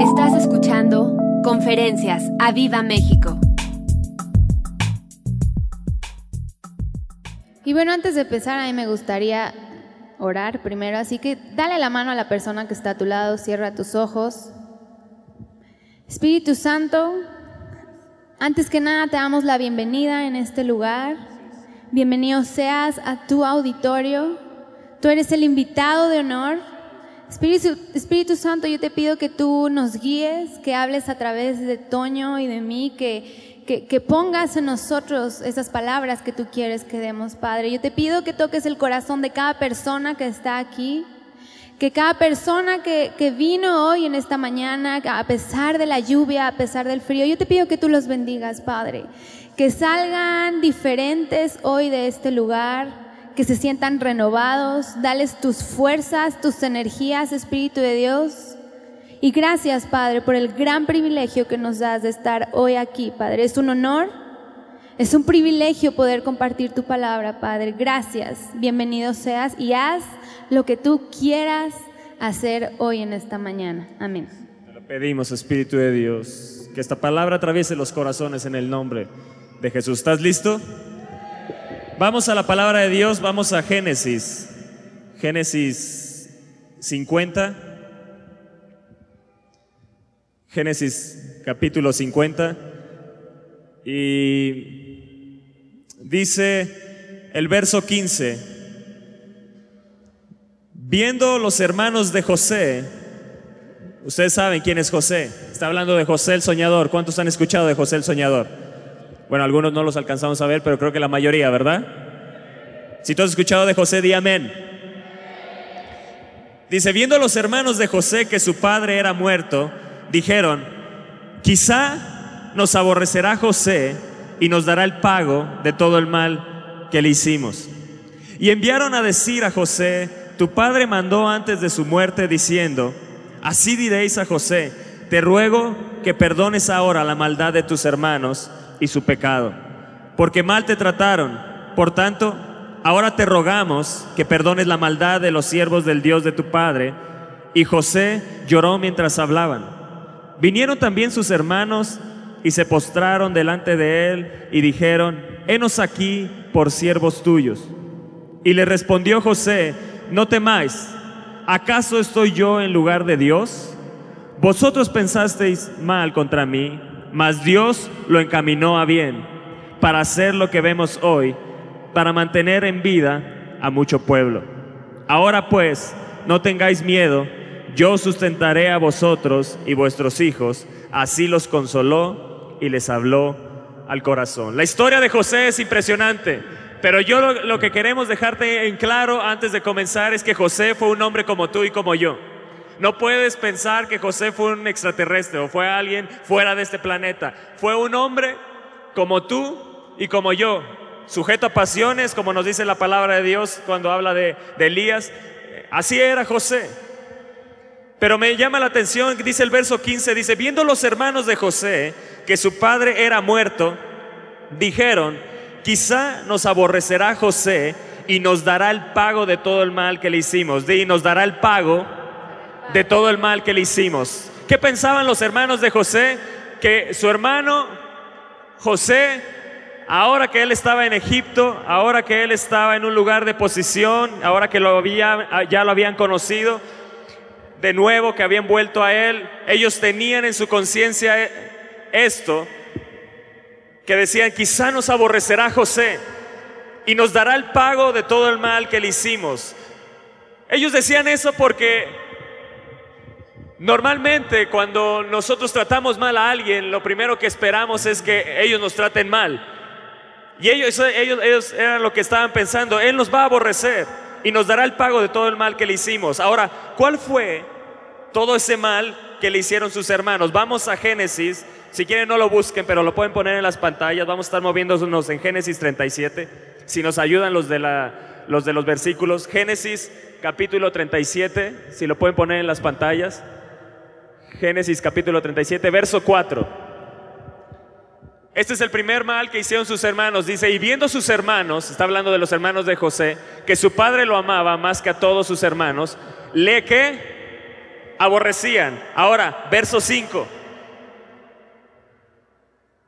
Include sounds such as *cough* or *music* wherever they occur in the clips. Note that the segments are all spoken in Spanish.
Estás escuchando Conferencias a Viva México. Y bueno, antes de empezar, a mí me gustaría orar primero, así que dale la mano a la persona que está a tu lado, cierra tus ojos. Espíritu Santo, antes que nada te damos la bienvenida en este lugar. Bienvenido seas a tu auditorio. Tú eres el invitado de honor. Espíritu, Santo, yo te pido que tú nos guíes, que hables a través de Toño y de mí, que, que, que, pongas en nosotros esas palabras que tú quieres que demos, Padre. Yo te pido que toques el corazón de cada persona que está aquí, que cada persona que, que vino hoy en esta mañana, a pesar de la lluvia, a pesar del frío, yo te pido que tú los bendigas, Padre. Que salgan diferentes hoy de este lugar que se sientan renovados, dales tus fuerzas, tus energías, Espíritu de Dios. Y gracias, Padre, por el gran privilegio que nos das de estar hoy aquí, Padre. Es un honor, es un privilegio poder compartir tu palabra, Padre. Gracias, bienvenido seas y haz lo que tú quieras hacer hoy en esta mañana. Amén. Te lo pedimos, Espíritu de Dios, que esta palabra atraviese los corazones en el nombre de Jesús. ¿Estás listo? Vamos a la palabra de Dios, vamos a Génesis. Génesis 50. Génesis capítulo 50. Y dice el verso 15. Viendo los hermanos de José, ustedes saben quién es José. Está hablando de José el soñador. ¿Cuántos han escuchado de José el soñador? Bueno, algunos no los alcanzamos a ver, pero creo que la mayoría, ¿verdad? Si tú has escuchado de José, di amén. Dice, viendo los hermanos de José que su padre era muerto, dijeron, quizá nos aborrecerá José y nos dará el pago de todo el mal que le hicimos. Y enviaron a decir a José, tu padre mandó antes de su muerte diciendo, así diréis a José, te ruego que perdones ahora la maldad de tus hermanos y su pecado, porque mal te trataron. Por tanto, ahora te rogamos que perdones la maldad de los siervos del Dios de tu Padre. Y José lloró mientras hablaban. Vinieron también sus hermanos y se postraron delante de él y dijeron, henos aquí por siervos tuyos. Y le respondió José, no temáis, ¿acaso estoy yo en lugar de Dios? Vosotros pensasteis mal contra mí mas Dios lo encaminó a bien para hacer lo que vemos hoy, para mantener en vida a mucho pueblo. Ahora pues, no tengáis miedo, yo sustentaré a vosotros y vuestros hijos. Así los consoló y les habló al corazón. La historia de José es impresionante, pero yo lo, lo que queremos dejarte en claro antes de comenzar es que José fue un hombre como tú y como yo. No puedes pensar que José fue un extraterrestre o fue alguien fuera de este planeta. Fue un hombre como tú y como yo, sujeto a pasiones, como nos dice la palabra de Dios cuando habla de, Elías. Así era José. Pero me llama la atención, dice el verso 15, dice, viendo los hermanos de José que su padre era muerto, dijeron, quizá nos aborrecerá José y nos dará el pago de todo el mal que le hicimos. Y nos dará el pago de todo el mal que le hicimos. ¿Qué pensaban los hermanos de José? Que su hermano José, ahora que él estaba en Egipto, ahora que él estaba en un lugar de posición, ahora que lo ya lo habían conocido, de nuevo que habían vuelto a él, ellos tenían en su conciencia esto, que decían, quizá nos aborrecerá José y nos dará el pago de todo el mal que le hicimos. Ellos decían eso porque Normalmente cuando nosotros tratamos mal a alguien, lo primero que esperamos es que ellos nos traten mal. Y ellos, ellos, ellos eran lo que estaban pensando, Él nos va a aborrecer y nos dará el pago de todo el mal que le hicimos. Ahora, ¿cuál fue todo ese mal que le hicieron sus hermanos? Vamos a Génesis, si quieren no lo busquen, pero lo pueden poner en las pantallas, vamos a estar moviéndonos en Génesis 37, si nos ayudan los de, la, los, de los versículos. Génesis capítulo 37, si lo pueden poner en las pantallas. Génesis capítulo 37, verso 4. Este es el primer mal que hicieron sus hermanos. Dice, y viendo sus hermanos, está hablando de los hermanos de José, que su padre lo amaba más que a todos sus hermanos, le que Aborrecían. Ahora, verso 5.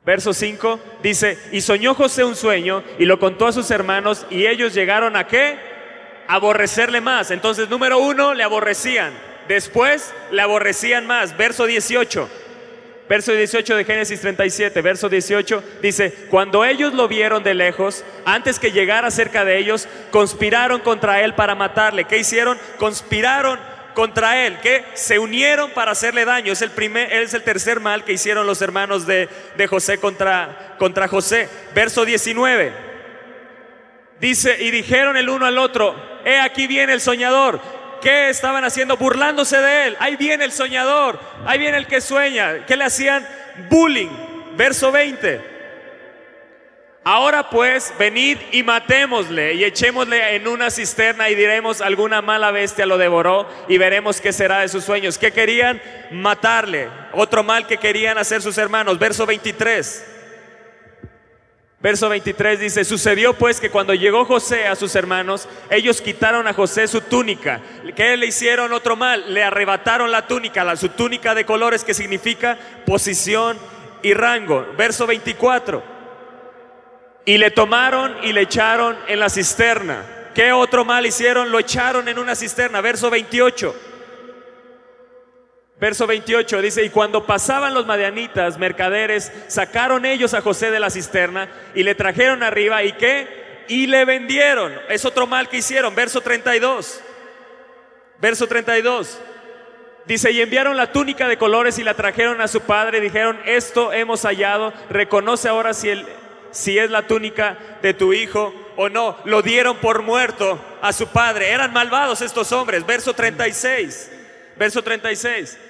Verso 5 dice, y soñó José un sueño y lo contó a sus hermanos y ellos llegaron a qué? Aborrecerle más. Entonces, número uno, le aborrecían. Después, le aborrecían más. Verso 18. Verso 18 de Génesis 37, verso 18 dice, cuando ellos lo vieron de lejos, antes que llegara cerca de ellos, conspiraron contra él para matarle. ¿Qué hicieron? Conspiraron contra él, que se unieron para hacerle daño. Es el, primer, es el tercer mal que hicieron los hermanos de, de José contra, contra José. Verso 19. Dice, y dijeron el uno al otro, he aquí viene el soñador. ¿Qué estaban haciendo? Burlándose de él. Ahí viene el soñador, ahí viene el que sueña. ¿Qué le hacían? Bullying. Verso 20. Ahora pues, venid y matémosle y echémosle en una cisterna y diremos alguna mala bestia lo devoró y veremos qué será de sus sueños. ¿Qué querían? Matarle. Otro mal que querían hacer sus hermanos. Verso 23. Verso 23 dice, sucedió pues que cuando llegó José a sus hermanos, ellos quitaron a José su túnica. ¿Qué le hicieron otro mal? Le arrebataron la túnica, la, su túnica de colores que significa posición y rango. Verso 24. Y le tomaron y le echaron en la cisterna. ¿Qué otro mal hicieron? Lo echaron en una cisterna. Verso 28. Verso 28 dice, y cuando pasaban los madianitas, mercaderes, sacaron ellos a José de la cisterna y le trajeron arriba y qué? Y le vendieron. Es otro mal que hicieron. Verso 32. Verso 32. Dice, y enviaron la túnica de colores y la trajeron a su padre dijeron, esto hemos hallado, reconoce ahora si, el, si es la túnica de tu hijo o no. Lo dieron por muerto a su padre. Eran malvados estos hombres. Verso 36. Verso 36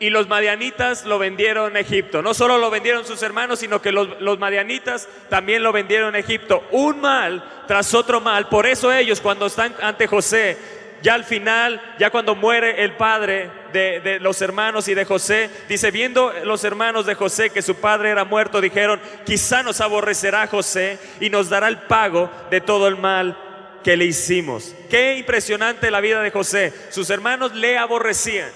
y los madianitas lo vendieron a Egipto. No solo lo vendieron sus hermanos, sino que los, madianitas también lo vendieron a Egipto. Un mal tras otro mal. Por eso ellos cuando están ante José, ya al final, ya cuando muere el padre de, de los hermanos y de José, dice, viendo los hermanos de José que su padre era muerto, dijeron, quizá nos aborrecerá José y nos dará el pago de todo el mal que le hicimos. Qué impresionante la vida de José. Sus hermanos le aborrecían.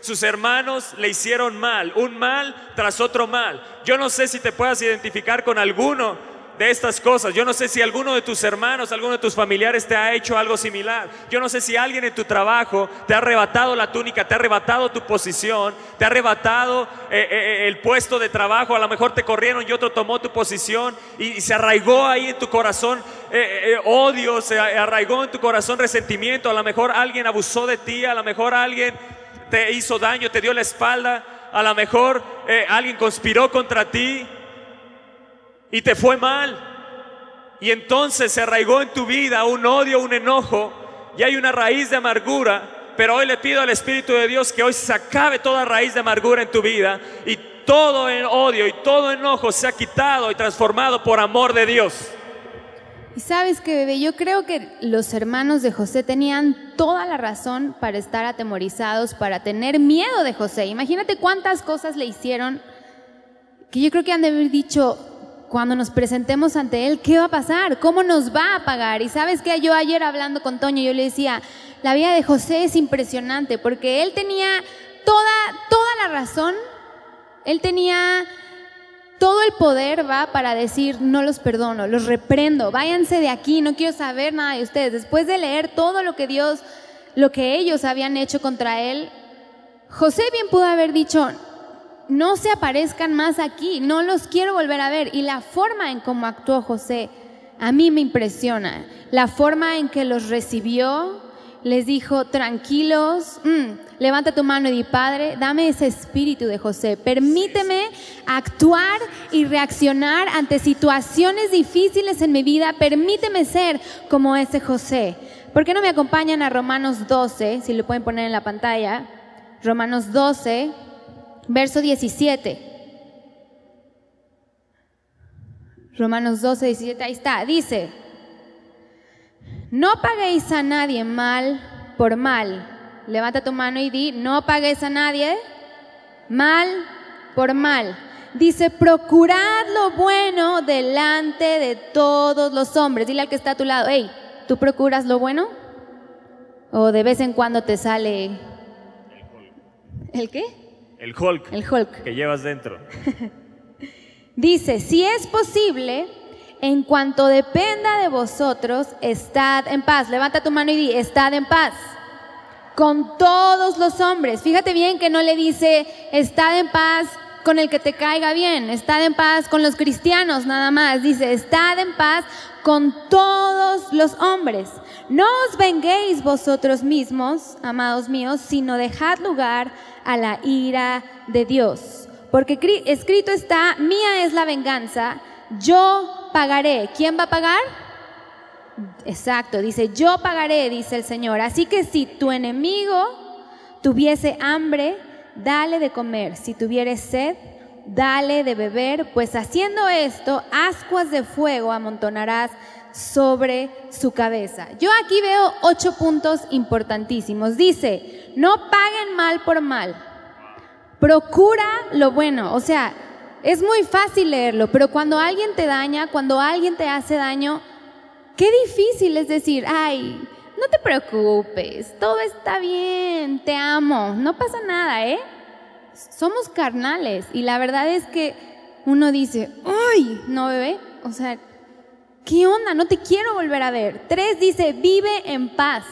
Sus hermanos le hicieron mal, un mal tras otro mal. Yo no sé si te puedas identificar con alguno de estas cosas. Yo no sé si alguno de tus hermanos, alguno de tus familiares te ha hecho algo similar. Yo no sé si alguien en tu trabajo te ha arrebatado la túnica, te ha arrebatado tu posición, te ha arrebatado eh, eh, el puesto de trabajo. A lo mejor te corrieron y otro tomó tu posición y, se arraigó ahí en tu corazón eh, odio, se arraigó en tu corazón resentimiento. A lo mejor alguien abusó de ti, a lo mejor alguien te hizo daño, te dio la espalda, a lo mejor eh, alguien conspiró contra ti y te fue mal. Y entonces se arraigó en tu vida un odio, un enojo y hay una raíz de amargura. Pero hoy le pido al Espíritu de Dios que hoy se acabe toda raíz de amargura en tu vida y todo el odio y todo enojo sea quitado y transformado por amor de Dios. Y sabes que, bebé, yo creo que los hermanos de José tenían toda la razón para estar atemorizados, para tener miedo de José. Imagínate cuántas cosas le hicieron que yo creo que han de haber dicho, cuando nos presentemos ante Él, ¿qué va a pasar? ¿Cómo nos va a pagar? Y sabes que yo ayer hablando con Toño, yo le decía, la vida de José es impresionante porque él tenía toda, toda la razón, él tenía todo el poder va para decir, no los perdono, los reprendo, váyanse de aquí, no quiero saber nada de ustedes. Después de leer todo lo que Dios, lo que ellos habían hecho contra él, José bien pudo haber dicho, no se aparezcan más aquí, no los quiero volver a ver. Y la forma en cómo actuó José a mí me impresiona. La forma en que los recibió, les dijo, tranquilos, mm, levanta tu mano y di, Padre, dame ese espíritu de José. Permíteme actuar y reaccionar ante situaciones difíciles en mi vida. Permíteme ser como ese José. ¿Por qué no me acompañan a Romanos 12, si lo pueden poner en la pantalla? Romanos 12, verso 17. Romanos 12, 17, ahí está. Dice, no paguéis a nadie mal por mal. Levanta tu mano y di, no paguéis a nadie mal por mal. Dice, procurad lo bueno delante de todos los hombres. Dile al que está a tu lado, hey, ¿tú procuras lo bueno? ¿O de vez en cuando te sale ¿El qué? El Hulk El Hulk. que llevas dentro. *laughs* Dice, si es posible, en cuanto dependa de vosotros, estad en paz. Levanta tu mano y di, estad en paz. Con todos los hombres. Fíjate bien que no le dice, estad en paz con el que te caiga bien, estad en paz con los cristianos nada más. Dice, estad en paz con todos los hombres. No os venguéis vosotros mismos, amados míos, sino dejad lugar a la ira de Dios. Porque cri- escrito está, mía es la venganza, yo pagaré. ¿Quién va a pagar? Exacto, dice, yo pagaré, dice el Señor. Así que si tu enemigo tuviese hambre, dale de comer. Si tuviere sed, dale de beber, pues haciendo esto, ascuas de fuego amontonarás sobre su cabeza. Yo aquí veo ocho puntos importantísimos. Dice, no paguen mal por mal. Procura lo bueno. O sea, es muy fácil leerlo, pero cuando alguien te daña, cuando alguien te hace daño, qué difícil es decir, ay, no te preocupes, todo está bien, te amo, no pasa nada, ¿eh? Somos carnales y la verdad es que uno dice, ay, no bebé, o sea, ¿qué onda? No te quiero volver a ver. Tres dice, vive en paz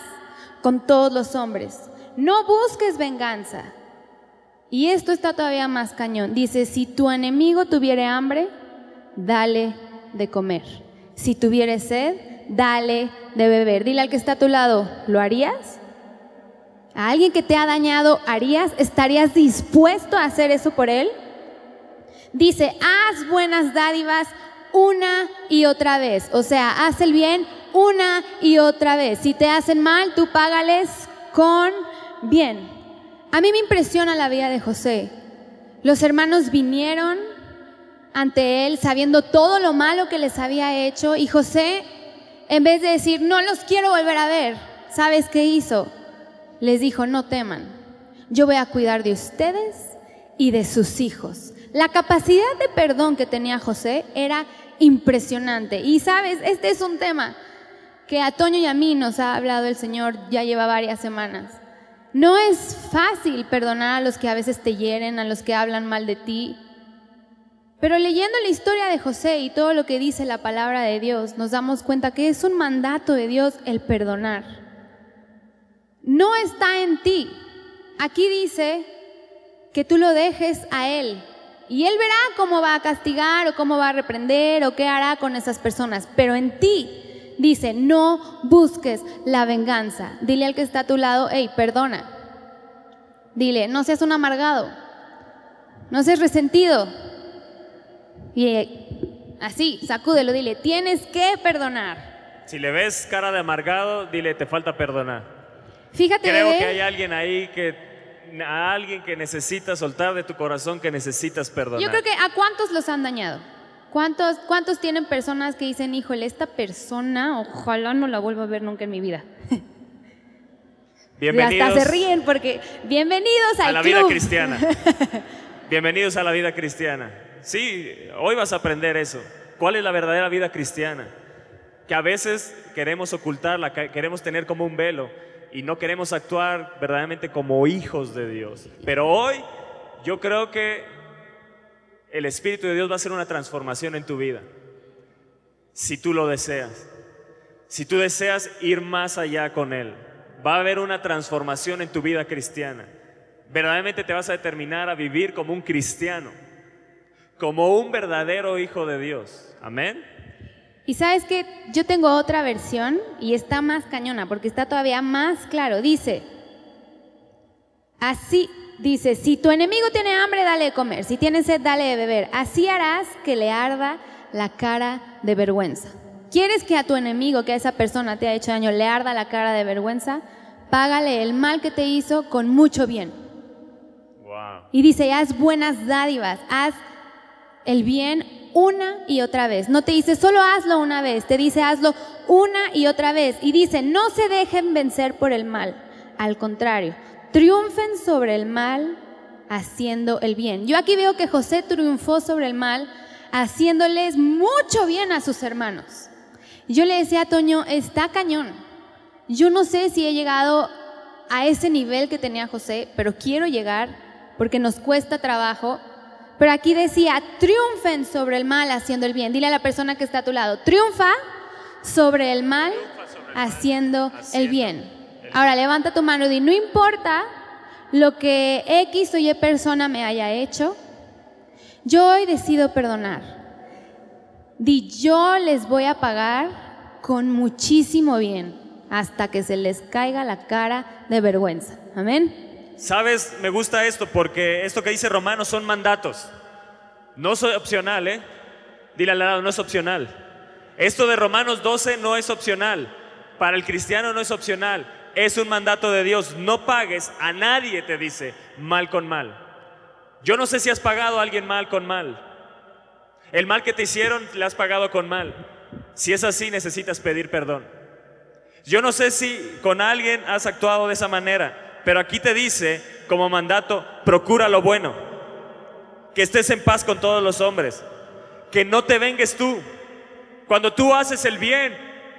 con todos los hombres, no busques venganza. Y esto está todavía más cañón. Dice, si tu enemigo tuviere hambre, dale de comer. Si tuviere sed, dale de beber. Dile al que está a tu lado, ¿lo harías? ¿A alguien que te ha dañado, harías? ¿Estarías dispuesto a hacer eso por él? Dice, haz buenas dádivas una y otra vez. O sea, haz el bien una y otra vez. Si te hacen mal, tú págales con bien. A mí me impresiona la vida de José. Los hermanos vinieron ante él sabiendo todo lo malo que les había hecho y José, en vez de decir, no los quiero volver a ver, ¿sabes qué hizo? Les dijo, no teman, yo voy a cuidar de ustedes y de sus hijos. La capacidad de perdón que tenía José era impresionante. Y sabes, este es un tema que a Toño y a mí nos ha hablado el Señor ya lleva varias semanas. No es fácil perdonar a los que a veces te hieren, a los que hablan mal de ti. Pero leyendo la historia de José y todo lo que dice la palabra de Dios, nos damos cuenta que es un mandato de Dios el perdonar. No está en ti. Aquí dice que tú lo dejes a Él. Y Él verá cómo va a castigar o cómo va a reprender o qué hará con esas personas. Pero en ti dice, no busques la venganza. Dile al que está a tu lado, hey, perdona. Dile, no seas un amargado. No seas resentido. Y eh, así, sacúdelo, dile, tienes que perdonar. Si le ves cara de amargado, dile, te falta perdonar. Fíjate, Creo bebé, que hay alguien ahí que, a alguien que necesita soltar de tu corazón, que necesitas perdonar. yo creo que a cuántos los han dañado. ¿Cuántos, ¿Cuántos tienen personas que dicen, híjole, esta persona, ojalá no la vuelva a ver nunca en mi vida? *laughs* Y Bienvenidos hasta se ríen porque, bienvenidos al a la vida cristiana. *laughs* Bienvenidos a la vida cristiana. Sí, hoy vas a aprender eso. ¿Cuál es la verdadera vida cristiana? Que a veces queremos ocultarla, que queremos tener como un velo y no queremos actuar verdaderamente como hijos de Dios. Pero hoy yo creo que el Espíritu de Dios va a hacer una transformación en tu vida. Si tú lo deseas. Si tú deseas ir más allá con Él, va a haber una transformación en tu vida cristiana. Verdaderamente te vas a determinar a vivir como un cristiano, como un verdadero hijo de Dios. Amén. Y sabes que yo tengo otra versión y está más cañona porque está todavía más claro. Dice, así, dice, si tu enemigo tiene hambre, dale de comer, si tiene sed, dale de beber. Así harás que le arda la cara de vergüenza. ¿Quieres que a tu enemigo, que a esa persona te ha hecho daño, le arda la cara de vergüenza? Págale el mal que te hizo con mucho bien. Wow. Y dice, haz buenas dádivas, haz el bien una y otra vez. No te dice, solo hazlo una vez, te dice, hazlo una y otra vez. Y dice, no se dejen vencer por el mal. Al contrario, triunfen sobre el mal haciendo el bien. Yo aquí veo que José triunfó sobre el mal haciéndoles mucho bien a sus hermanos. Yo le decía a Toño, está cañón. Yo no sé si he llegado a ese nivel que tenía José, pero quiero llegar porque nos cuesta trabajo. Pero aquí decía, triunfen sobre el mal haciendo el bien. Dile a la persona que está a tu lado, triunfa sobre el mal haciendo el bien. Ahora levanta tu mano y di, no importa lo que X o Y persona me haya hecho, yo hoy decido perdonar. Di, yo les voy a pagar con muchísimo bien hasta que se les caiga la cara de vergüenza. Amén. Sabes, me gusta esto porque esto que dice Romanos son mandatos. No es opcional, ¿eh? Dile al lado, no es opcional. Esto de Romanos 12 no es opcional. Para el cristiano no es opcional. Es un mandato de Dios. No pagues a nadie, te dice, mal con mal. Yo no sé si has pagado a alguien mal con mal. El mal que te hicieron le has pagado con mal. Si es así, necesitas pedir perdón. Yo no sé si con alguien has actuado de esa manera, pero aquí te dice como mandato, procura lo bueno, que estés en paz con todos los hombres, que no te vengues tú. Cuando tú haces el bien,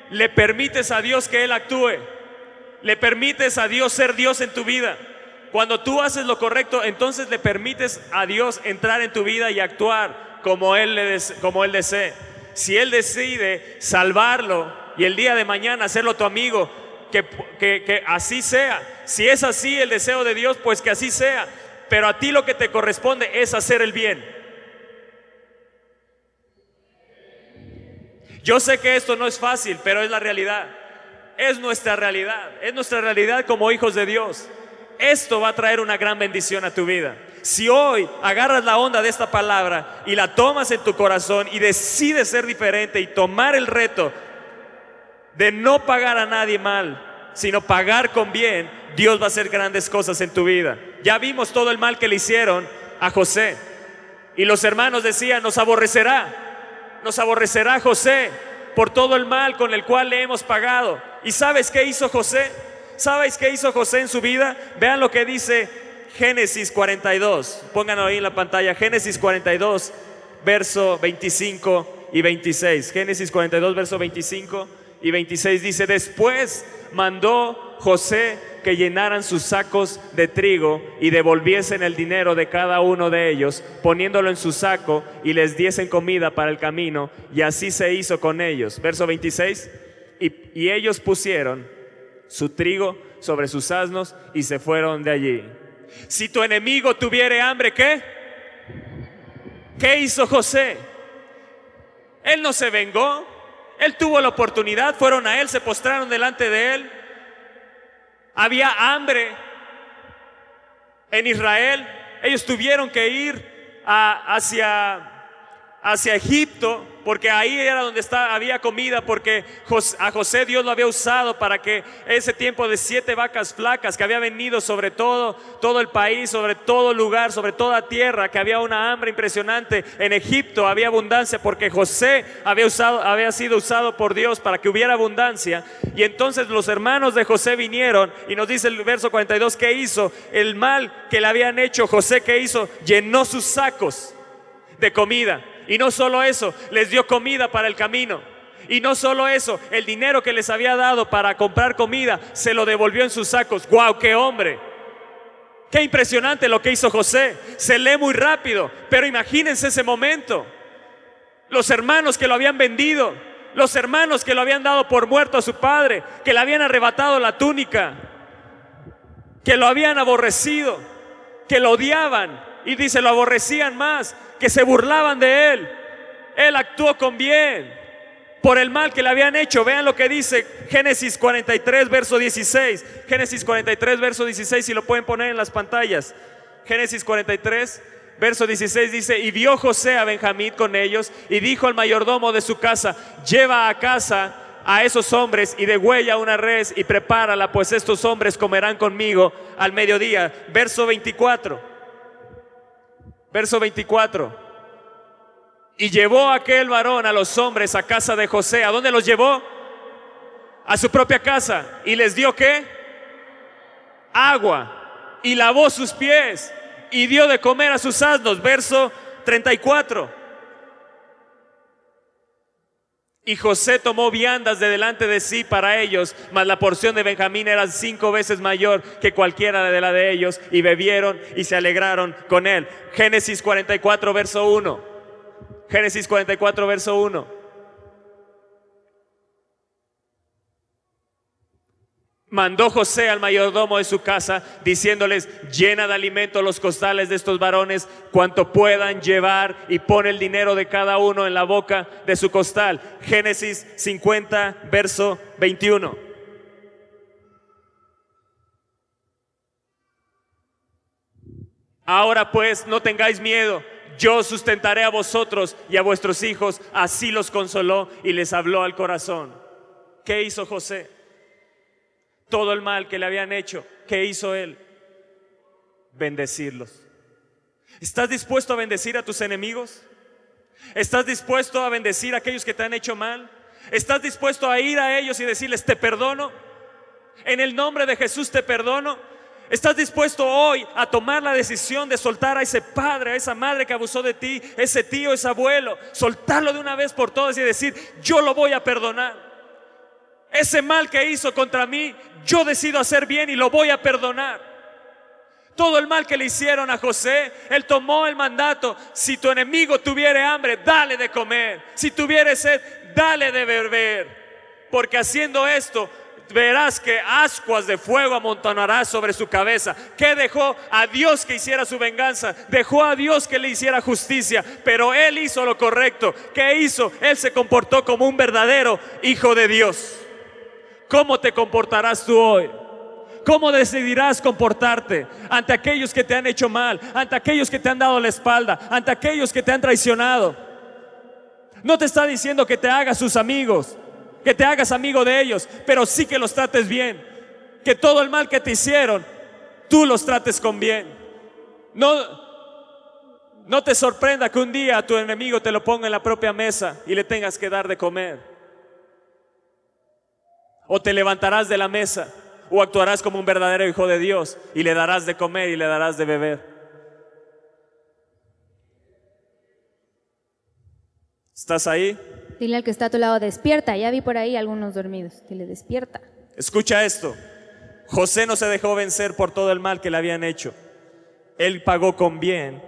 le permites a Dios que Él actúe, le permites a Dios ser Dios en tu vida. Cuando tú haces lo correcto, entonces le permites a Dios entrar en tu vida y actuar como Él, le desee. Si Él decide salvarlo, y el día de mañana hacerlo tu amigo, que, que, así sea. Si es así el deseo de Dios, pues que así sea. Pero a ti lo que te corresponde es hacer el bien. Yo sé que esto no es fácil, pero es la realidad. Es nuestra realidad. Es nuestra realidad como hijos de Dios. Esto va a traer una gran bendición a tu vida. Si hoy agarras la onda de esta palabra y la tomas en tu corazón y decides ser diferente y tomar el reto de no pagar a nadie mal, sino pagar con bien, Dios va a hacer grandes cosas en tu vida. Ya vimos todo el mal que le hicieron a José. Y los hermanos decían, nos aborrecerá, nos aborrecerá José por todo el mal con el cual le hemos pagado. ¿Y sabes qué hizo José? ¿Sabes qué hizo José en su vida? Vean lo que dice Génesis 42. Pónganlo ahí en la pantalla. Génesis 42, verso 25 y 26. Génesis 42, verso 25 y 26 dice, después mandó José que llenaran sus sacos de trigo y devolviesen el dinero de cada uno de ellos, poniéndolo en su saco y les diesen comida para el camino, y así se hizo con ellos. Verso 26, y, ellos pusieron su trigo sobre sus asnos y se fueron de allí. Si tu enemigo tuviere hambre, ¿qué? ¿Qué hizo José? Él no se vengó, él tuvo la oportunidad, fueron a él, se postraron delante de él. Había hambre en Israel. Ellos tuvieron que ir hacia, hacia Egipto porque ahí era donde había comida, porque a José Dios lo había usado para que ese tiempo de siete vacas flacas que había venido sobre todo, todo el país, sobre todo lugar, sobre toda tierra, que había una hambre impresionante. En Egipto había abundancia porque José había, usado, había sido usado por Dios para que hubiera abundancia. Y entonces los hermanos de José vinieron y nos dice el verso 42, ¿qué hizo? El mal que le habían hecho, José, ¿qué hizo? Llenó sus sacos de comida. Y no solo eso, les dio comida para el camino. Y no solo eso, el dinero que les había dado para comprar comida se lo devolvió en sus sacos. ¡Guau, qué hombre! Qué impresionante lo que hizo José. Se lee muy rápido, pero imagínense ese momento. Los hermanos que lo habían vendido, los hermanos que lo habían dado por muerto a su padre, que le habían arrebatado la túnica, que lo habían aborrecido, que lo odiaban y dice, lo aborrecían más que se burlaban de él. Él actuó con bien por el mal que le habían hecho. Vean lo que dice Génesis 43, verso 16. Génesis 43, verso 16, si lo pueden poner en las pantallas. Génesis 43, verso 16 dice, y vio José a Benjamín con ellos y dijo al mayordomo de su casa, lleva a casa a esos hombres y degüella una res y prepárala, pues estos hombres comerán conmigo al mediodía. Verso 24. Verso 24. Y llevó aquel varón a los hombres a casa de José. ¿A dónde los llevó? A su propia casa. ¿Y les dio qué? Agua. Y lavó sus pies. Y dio de comer a sus asnos. Verso 34. Y José tomó viandas de delante de sí para ellos, mas la porción de Benjamín era cinco veces mayor que cualquiera de la de ellos, y bebieron y se alegraron con él. Génesis 44, verso 1. Génesis 44, verso 1. Mandó José al mayordomo de su casa, diciéndoles, llena de alimento los costales de estos varones, cuanto puedan llevar, y pone el dinero de cada uno en la boca de su costal. Génesis 50, verso 21. Ahora pues, no tengáis miedo, yo sustentaré a vosotros y a vuestros hijos. Así los consoló y les habló al corazón. ¿Qué hizo José? Todo el mal que le habían hecho. ¿Qué hizo él? Bendecirlos. ¿Estás dispuesto a bendecir a tus enemigos? ¿Estás dispuesto a bendecir a aquellos que te han hecho mal? ¿Estás dispuesto a ir a ellos y decirles, te perdono? En el nombre de Jesús te perdono. ¿Estás dispuesto hoy a tomar la decisión de soltar a ese padre, a esa madre que abusó de ti, ese tío, ese abuelo? Soltarlo de una vez por todas y decir, yo lo voy a perdonar. Ese mal que hizo contra mí, yo decido hacer bien y lo voy a perdonar. Todo el mal que le hicieron a José, él tomó el mandato. Si tu enemigo tuviere hambre, dale de comer. Si tuviere sed, dale de beber. Porque haciendo esto, verás que ascuas de fuego amontonará sobre su cabeza. Que dejó a Dios que hiciera su venganza, dejó a Dios que le hiciera justicia, pero él hizo lo correcto. ¿Qué hizo? Él se comportó como un verdadero hijo de Dios. ¿Cómo te comportarás tú hoy? ¿Cómo decidirás comportarte ante aquellos que te han hecho mal, ante aquellos que te han dado la espalda, ante aquellos que te han traicionado? No te está diciendo que te hagas sus amigos, que te hagas amigo de ellos, pero sí que los trates bien. Que todo el mal que te hicieron, tú los trates con bien. No, no te sorprenda que un día tu enemigo te lo ponga en la propia mesa y le tengas que dar de comer. O te levantarás de la mesa o actuarás como un verdadero hijo de Dios y le darás de comer y le darás de beber. ¿Estás ahí? Dile al que está a tu lado, despierta. Ya vi por ahí algunos dormidos. Dile, despierta. Escucha esto. José no se dejó vencer por todo el mal que le habían hecho. Él pagó con bien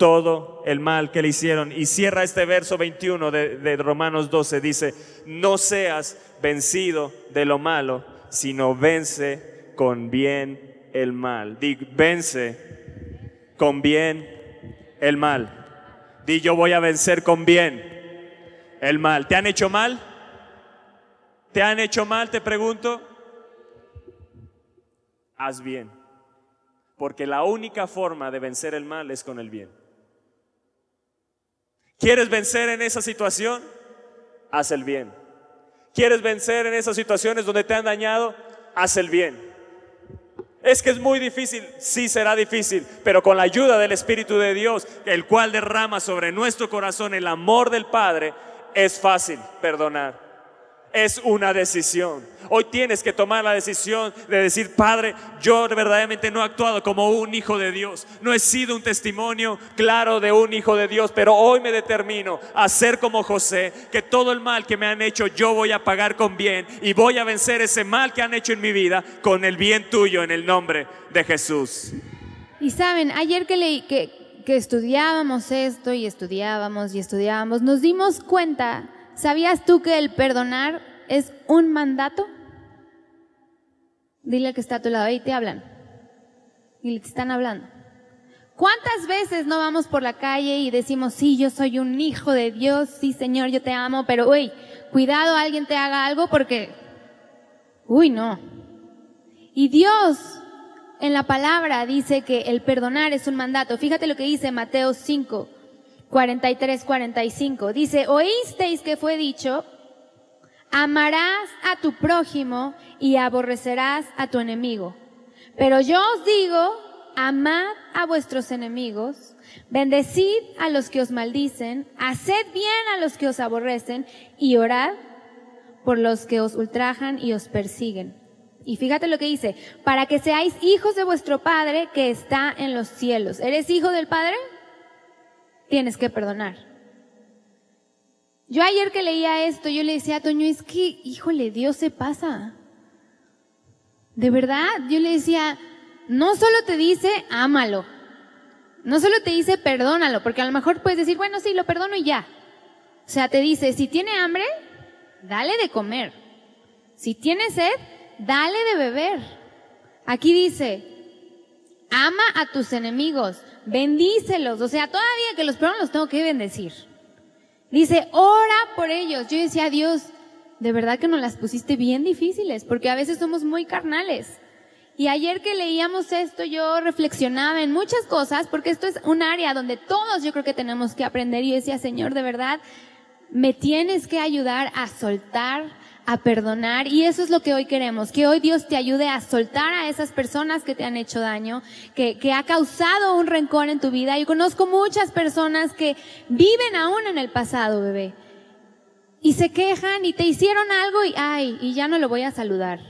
todo el mal que le hicieron. Y cierra este verso 21 de, de Romanos 12. Dice, no seas vencido de lo malo, sino vence con bien el mal. Di, vence con bien el mal. Di, yo voy a vencer con bien el mal. ¿Te han hecho mal? ¿Te han hecho mal? Te pregunto. Haz bien. Porque la única forma de vencer el mal es con el bien. ¿Quieres vencer en esa situación? Haz el bien. ¿Quieres vencer en esas situaciones donde te han dañado? Haz el bien. Es que es muy difícil, sí será difícil, pero con la ayuda del Espíritu de Dios, el cual derrama sobre nuestro corazón el amor del Padre, es fácil perdonar es una decisión. Hoy tienes que tomar la decisión de decir, Padre, yo verdaderamente no he actuado como un hijo de Dios. No he sido un testimonio claro de un hijo de Dios, pero hoy me determino a ser como José, que todo el mal que me han hecho yo voy a pagar con bien y voy a vencer ese mal que han hecho en mi vida con el bien tuyo en el nombre de Jesús. Y saben, ayer que leí que, que estudiábamos esto y estudiábamos y estudiábamos, nos dimos cuenta ¿Sabías tú que el perdonar es un mandato? Dile al que está a tu lado, ahí te hablan. Y te están hablando. ¿Cuántas veces no vamos por la calle y decimos, sí, yo soy un hijo de Dios, sí, Señor, yo te amo, pero, uy, cuidado, alguien te haga algo porque, uy, no. Y Dios en la palabra dice que el perdonar es un mandato. Fíjate lo que dice Mateo 5, 43, 45. Dice, oísteis que fue dicho, amarás a tu prójimo y aborrecerás a tu enemigo. Pero yo os digo, amad a vuestros enemigos, bendecid a los que os maldicen, haced bien a los que os aborrecen y orad por los que os ultrajan y os persiguen. Y fíjate lo que dice, para que seáis hijos de vuestro Padre que está en los cielos. ¿Eres hijo del Padre? Tienes que perdonar. Yo ayer que leía esto, yo le decía a Toño, es que, híjole, Dios se pasa. De verdad, yo le decía, no solo te dice, ámalo. No solo te dice, perdónalo, porque a lo mejor puedes decir, bueno, sí, lo perdono y ya. O sea, te dice, si tiene hambre, dale de comer. Si tiene sed, dale de beber. Aquí dice, ama a tus enemigos, bendícelos. O sea, todavía que los perdono los tengo que bendecir. Dice, ora por ellos. Yo decía, Dios, de verdad que nos las pusiste bien difíciles, porque a veces somos muy carnales. Y ayer que leíamos esto, yo reflexionaba en muchas cosas, porque esto es un área donde todos yo creo que tenemos que aprender. Y yo decía, Señor, de verdad, me tienes que ayudar a soltar, a perdonar. Y eso es lo que hoy queremos, que hoy Dios te ayude a soltar a esas personas que te han hecho daño, que, que ha causado un rencor en tu vida. Yo conozco muchas personas que viven aún en el pasado, bebé. Y se quejan y te hicieron algo y, ay, y ya no lo voy a saludar.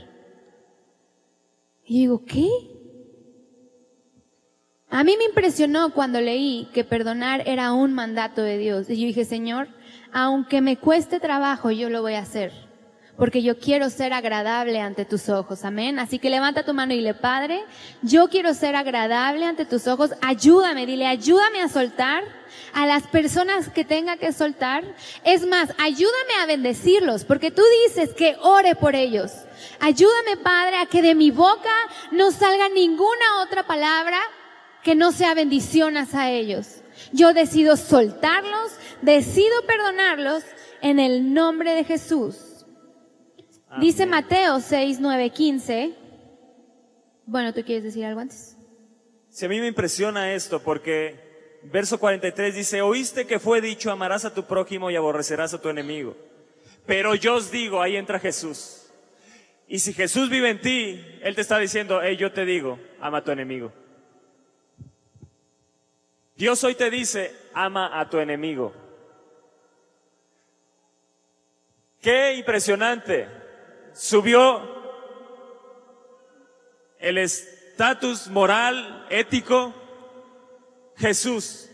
Y digo, ¿qué? A mí me impresionó cuando leí que perdonar era un mandato de Dios. Y yo dije, Señor, aunque me cueste trabajo, yo lo voy a hacer. Porque yo quiero ser agradable ante tus ojos. Amén. Así que levanta tu mano y dile, Padre, yo quiero ser agradable ante tus ojos. Ayúdame, dile, ayúdame a soltar a las personas que tenga que soltar. Es más, ayúdame a bendecirlos, porque tú dices que ore por ellos. Ayúdame, Padre, a que de mi boca no salga ninguna otra palabra que no sea bendición hacia ellos. Yo decido soltarlos, decido perdonarlos en el nombre de Jesús. Dice Mateo 6, 9, 15. Bueno, ¿tú quieres decir algo antes? Si a mí me impresiona esto porque verso 43 dice, oíste que fue dicho, amarás a tu prójimo y aborrecerás a tu enemigo. Pero yo os digo, ahí entra Jesús. Y si Jesús vive en ti, Él te está diciendo, hey, yo te digo, ama a tu enemigo. Dios hoy te dice, ama a tu enemigo. Qué impresionante. Subió el estatus moral, ético, Jesús.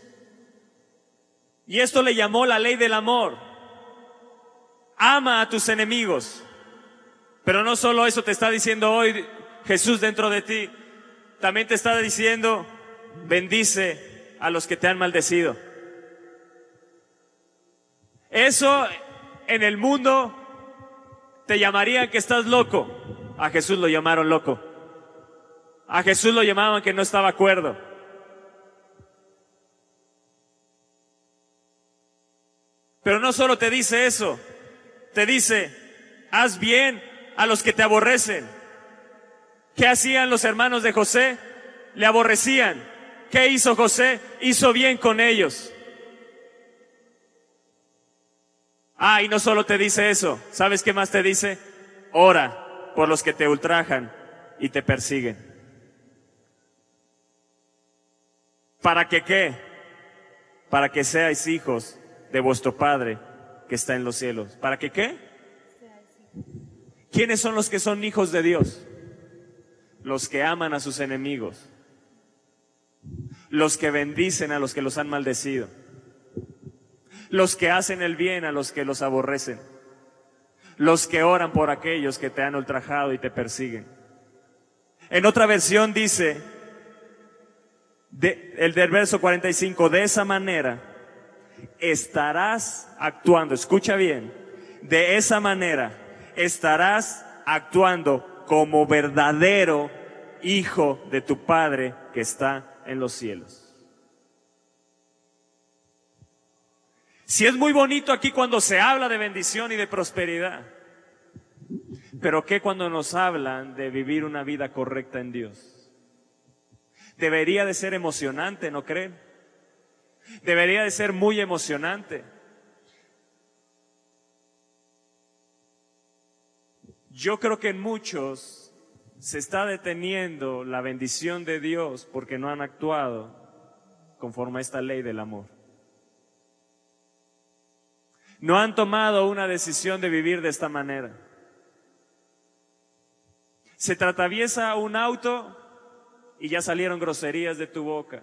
Y esto le llamó la ley del amor. Ama a tus enemigos. Pero no solo eso te está diciendo hoy Jesús dentro de ti, también te está diciendo, bendice a los que te han maldecido. Eso en el mundo te llamaría que estás loco. A Jesús lo llamaron loco. A Jesús lo llamaban que no estaba acuerdo. Pero no solo te dice eso, te dice, haz bien a los que te aborrecen. ¿Qué hacían los hermanos de José? Le aborrecían. ¿Qué hizo José? Hizo bien con ellos. Ah, y no solo te dice eso, ¿sabes qué más te dice? Ora por los que te ultrajan y te persiguen. ¿Para que qué? Para que seáis hijos de vuestro Padre que está en los cielos. ¿Para que qué? ¿Quiénes son los que son hijos de Dios? Los que aman a sus enemigos los que bendicen a los que los han maldecido, los que hacen el bien a los que los aborrecen, los que oran por aquellos que te han ultrajado y te persiguen. En otra versión dice, el del verso 45, de esa manera estarás actuando, escucha bien, de esa manera estarás actuando como verdadero hijo de tu Padre que está en los cielos. Si es muy bonito aquí cuando se habla de bendición y de prosperidad, pero ¿qué cuando nos hablan de vivir una vida correcta en Dios? Debería de ser emocionante, ¿no creen? Debería de ser muy emocionante. Yo creo que en muchos se está deteniendo la bendición de Dios porque no han actuado conforme a esta ley del amor. No han tomado una decisión de vivir de esta manera. Se te atraviesa un auto y ya salieron groserías de tu boca.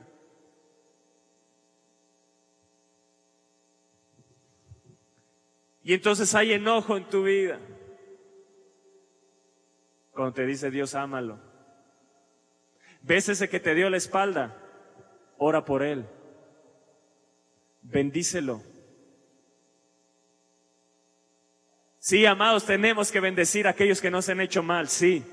Y entonces hay enojo en tu vida. Cuando te dice Dios, ámalo. ¿Ves ese que te dio la espalda? Ora por él. Bendícelo. Sí, amados, tenemos que bendecir a aquellos que nos han hecho mal, sí.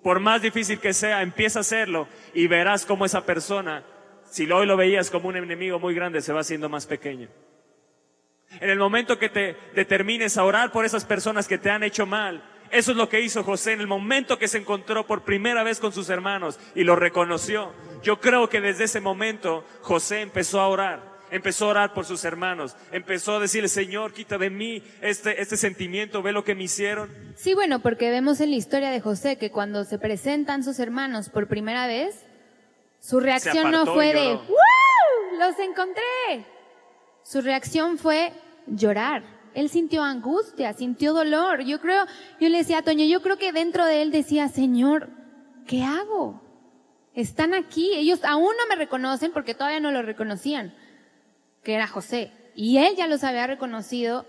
Por más difícil que sea, empieza a hacerlo y verás cómo esa persona, si hoy lo veías como un enemigo muy grande, se va haciendo más pequeño. En el momento que te determines a orar por esas personas que te han hecho mal, eso es lo que hizo José en el momento que se encontró por primera vez con sus hermanos y lo reconoció. Yo creo que desde ese momento José empezó a orar empezó a orar por sus hermanos, empezó a decirle, Señor, quita de mí este, este sentimiento, ve lo que me hicieron. Sí, bueno, porque vemos en la historia de José que cuando se presentan sus hermanos por primera vez, su reacción no fue de, ¡Woo! ¡Los encontré! Su reacción fue llorar. Él sintió angustia, sintió dolor. Yo creo, yo le decía a Toño, yo creo que dentro de él decía, Señor, ¿qué hago? Están aquí, ellos aún no me reconocen porque todavía no lo reconocían que era José. Y él ya los había reconocido.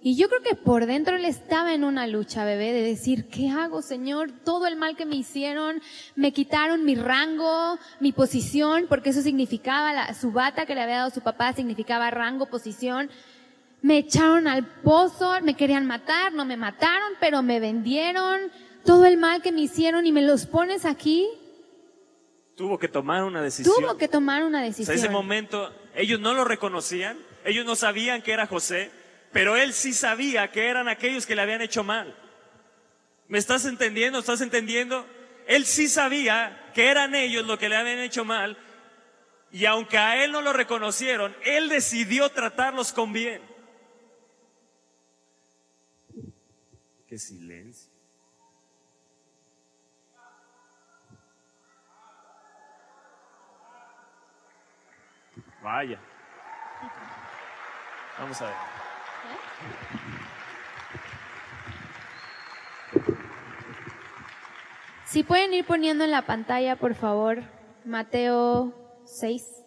Y yo creo que por dentro él estaba en una lucha, bebé, de decir, ¿qué hago, Señor? Todo el mal que me hicieron, me quitaron mi rango, mi posición, porque eso significaba, la, su bata que le había dado su papá significaba rango, posición. Me echaron al pozo, me querían matar, no me mataron, pero me vendieron. Todo el mal que me hicieron y me los pones aquí. Tuvo que tomar una decisión. Tuvo que tomar una decisión. en ese momento ellos no lo reconocían, ellos no sabían que era José, pero él sí sabía que eran aquellos que le habían hecho mal. ¿Me estás entendiendo? ¿Estás entendiendo? Él sí sabía que eran ellos los que le habían hecho mal y aunque a él no lo reconocieron, él decidió tratarlos con bien. Qué silencio. Vaya. Vamos a ver. Si pueden ir poniendo en la pantalla, por favor, Mateo 6.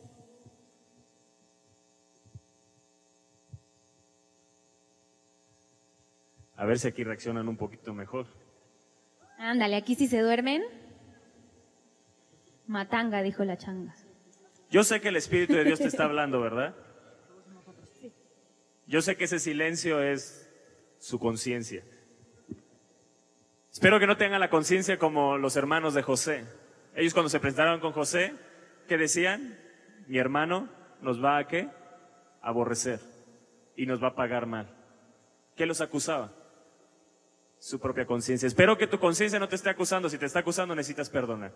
A ver si aquí reaccionan un poquito mejor. Ándale, aquí si se duermen. Matanga, dijo la changa. Yo sé que el Espíritu de Dios te está hablando, ¿verdad? Yo sé que ese silencio es su conciencia. Espero que no tengan la conciencia como los hermanos de José. Ellos cuando se presentaron con José, ¿qué decían? Mi hermano nos va a qué? Aborrecer y nos va a pagar mal. ¿Qué los acusaba? Su propia conciencia. Espero que tu conciencia no te esté acusando. Si te está acusando, necesitas perdonar.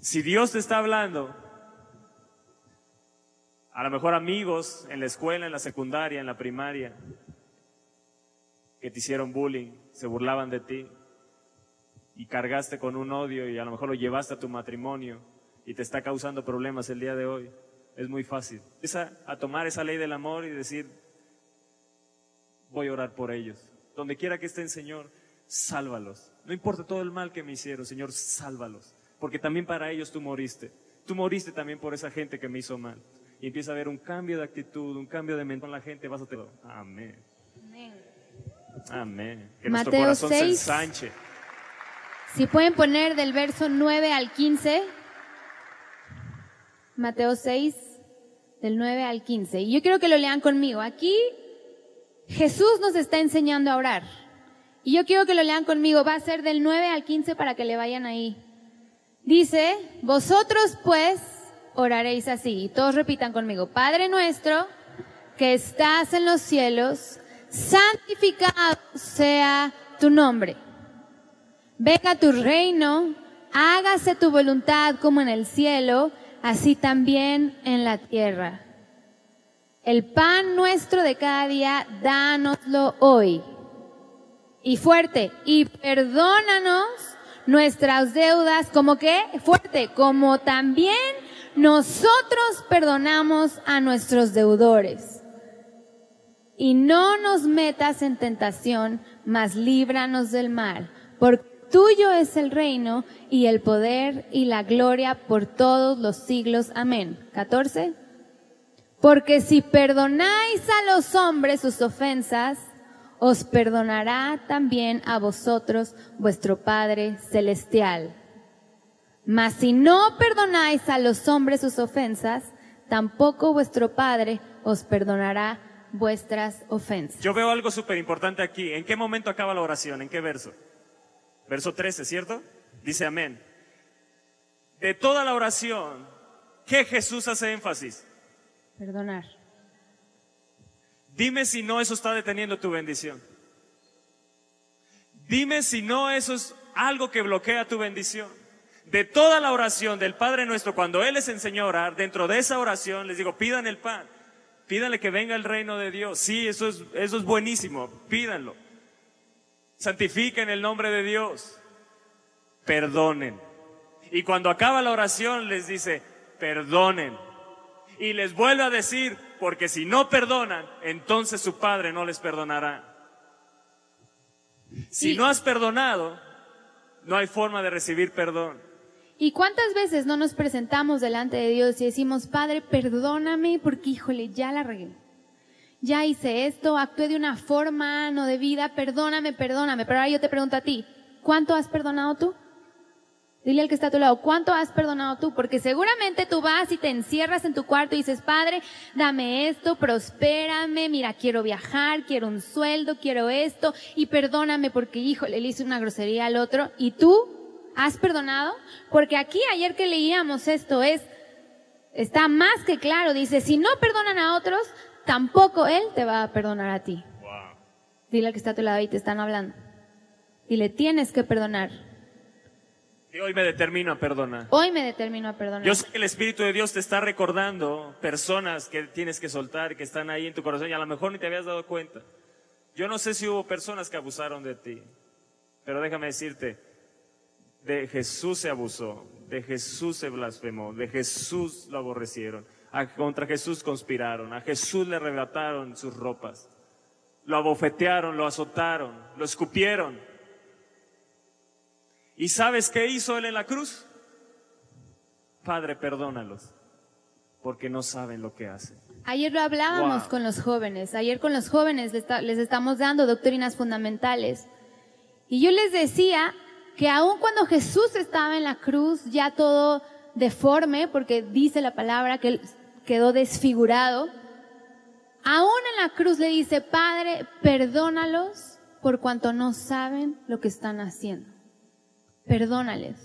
Si Dios te está hablando, a lo mejor amigos en la escuela, en la secundaria, en la primaria, que te hicieron bullying, se burlaban de ti y cargaste con un odio y a lo mejor lo llevaste a tu matrimonio y te está causando problemas el día de hoy. Es muy fácil. Empieza a tomar esa ley del amor y decir, voy a orar por ellos. Donde quiera que estén, Señor, sálvalos. No importa todo el mal que me hicieron, Señor, sálvalos. Porque también para ellos tú moriste. Tú moriste también por esa gente que me hizo mal y empieza a haber un cambio de actitud, un cambio de mente con la gente, vas a tener. Amén. Amén. Que nuestro corazón se ensanche. Si pueden poner del verso 9 al 15. Mateo 6, del 9 al 15. Y yo quiero que lo lean conmigo. Aquí Jesús nos está enseñando a orar. Y yo quiero que lo lean conmigo. Va a ser del 9 al 15 para que le vayan ahí. Dice, vosotros pues oraréis así. Y todos repitan conmigo, Padre nuestro, que estás en los cielos, santificado sea tu nombre. Venga tu reino, hágase tu voluntad como en el cielo, así también en la tierra. El pan nuestro de cada día, dánoslo hoy. Y fuerte, y perdónanos nuestras deudas, como que fuerte, como también nosotros perdonamos a nuestros deudores. Y no nos metas en tentación, mas líbranos del mal. Porque tuyo es el reino y el poder y la gloria por todos los siglos. Amén. 14. Porque si perdonáis a los hombres sus ofensas, os perdonará también a vosotros vuestro Padre Celestial. Mas si no perdonáis a los hombres sus ofensas, tampoco vuestro Padre os perdonará vuestras ofensas. Yo veo algo súper importante aquí. ¿En qué momento acaba la oración? ¿En qué verso? Verso 13, ¿cierto? Dice amén. De toda la oración, ¿qué Jesús hace énfasis? Perdonar. Dime si no eso está deteniendo tu bendición. Dime si no eso es algo que bloquea tu bendición. De toda la oración del Padre nuestro, cuando Él les enseñó a orar, dentro de esa oración les digo, pidan el pan, pídanle que venga el reino de Dios. Sí, eso es, eso es buenísimo, pídanlo. Santifiquen el nombre de Dios. Perdonen. Y cuando acaba la oración les dice, perdonen. Y les vuelve a decir, porque si no perdonan, entonces su Padre no les perdonará. Si no has perdonado, no hay forma de recibir perdón. ¿Y cuántas veces no nos presentamos delante de Dios y decimos, Padre, perdóname porque, híjole, ya la regué? Ya hice esto, actué de una forma no de vida, perdóname, perdóname. Pero ahora yo te pregunto a ti, ¿cuánto has perdonado tú? Dile al que está a tu lado, ¿cuánto has perdonado tú? Porque seguramente tú vas y te encierras en tu cuarto y dices, Padre, dame esto, prospérame, mira, quiero viajar, quiero un sueldo, quiero esto, y perdóname porque, híjole, le hice una grosería al otro. ¿Y tú has perdonado? Porque aquí ayer que leíamos esto es, está más que claro, dice, si no perdonan a otros, tampoco Él te va a perdonar a ti. Dile al que está a tu lado y te están hablando. Dile, tienes que perdonar. Y hoy me determino a perdonar. Hoy me determino a perdonar. Yo sé que el Espíritu de Dios te está recordando personas que tienes que soltar, que están ahí en tu corazón y a lo mejor ni te habías dado cuenta. Yo no sé si hubo personas que abusaron de ti, pero déjame decirte, de Jesús se abusó, de Jesús se blasfemó, de Jesús lo aborrecieron, a- contra Jesús conspiraron, a Jesús le arrebataron sus ropas, lo abofetearon, lo azotaron, lo escupieron. ¿Y sabes qué hizo él en la cruz? Padre, perdónalos, porque no saben lo que hacen. Ayer lo hablábamos Wow. con los jóvenes. Ayer con los jóvenes les estamos dando doctrinas fundamentales. Y yo les decía que aun cuando Jesús estaba en la cruz, ya todo deforme, porque dice la palabra que quedó desfigurado, aún en la cruz le dice, Padre, perdónalos por cuanto no saben lo que están haciendo. Perdónales.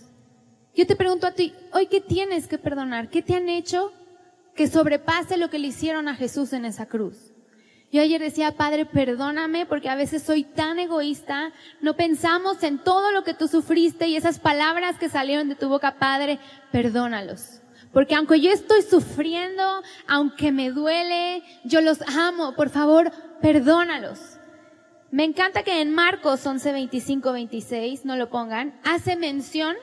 Yo te pregunto a ti, hoy qué tienes que perdonar? ¿Qué te han hecho que sobrepase lo que le hicieron a Jesús en esa cruz? Yo ayer decía, Padre, perdóname porque a veces soy tan egoísta, no pensamos en todo lo que tú sufriste y esas palabras que salieron de tu boca, Padre, perdónalos. Porque aunque yo estoy sufriendo, aunque me duele, yo los amo, por favor, perdónalos. Me encanta que en Marcos 11, 25, 26, no lo pongan, hace mención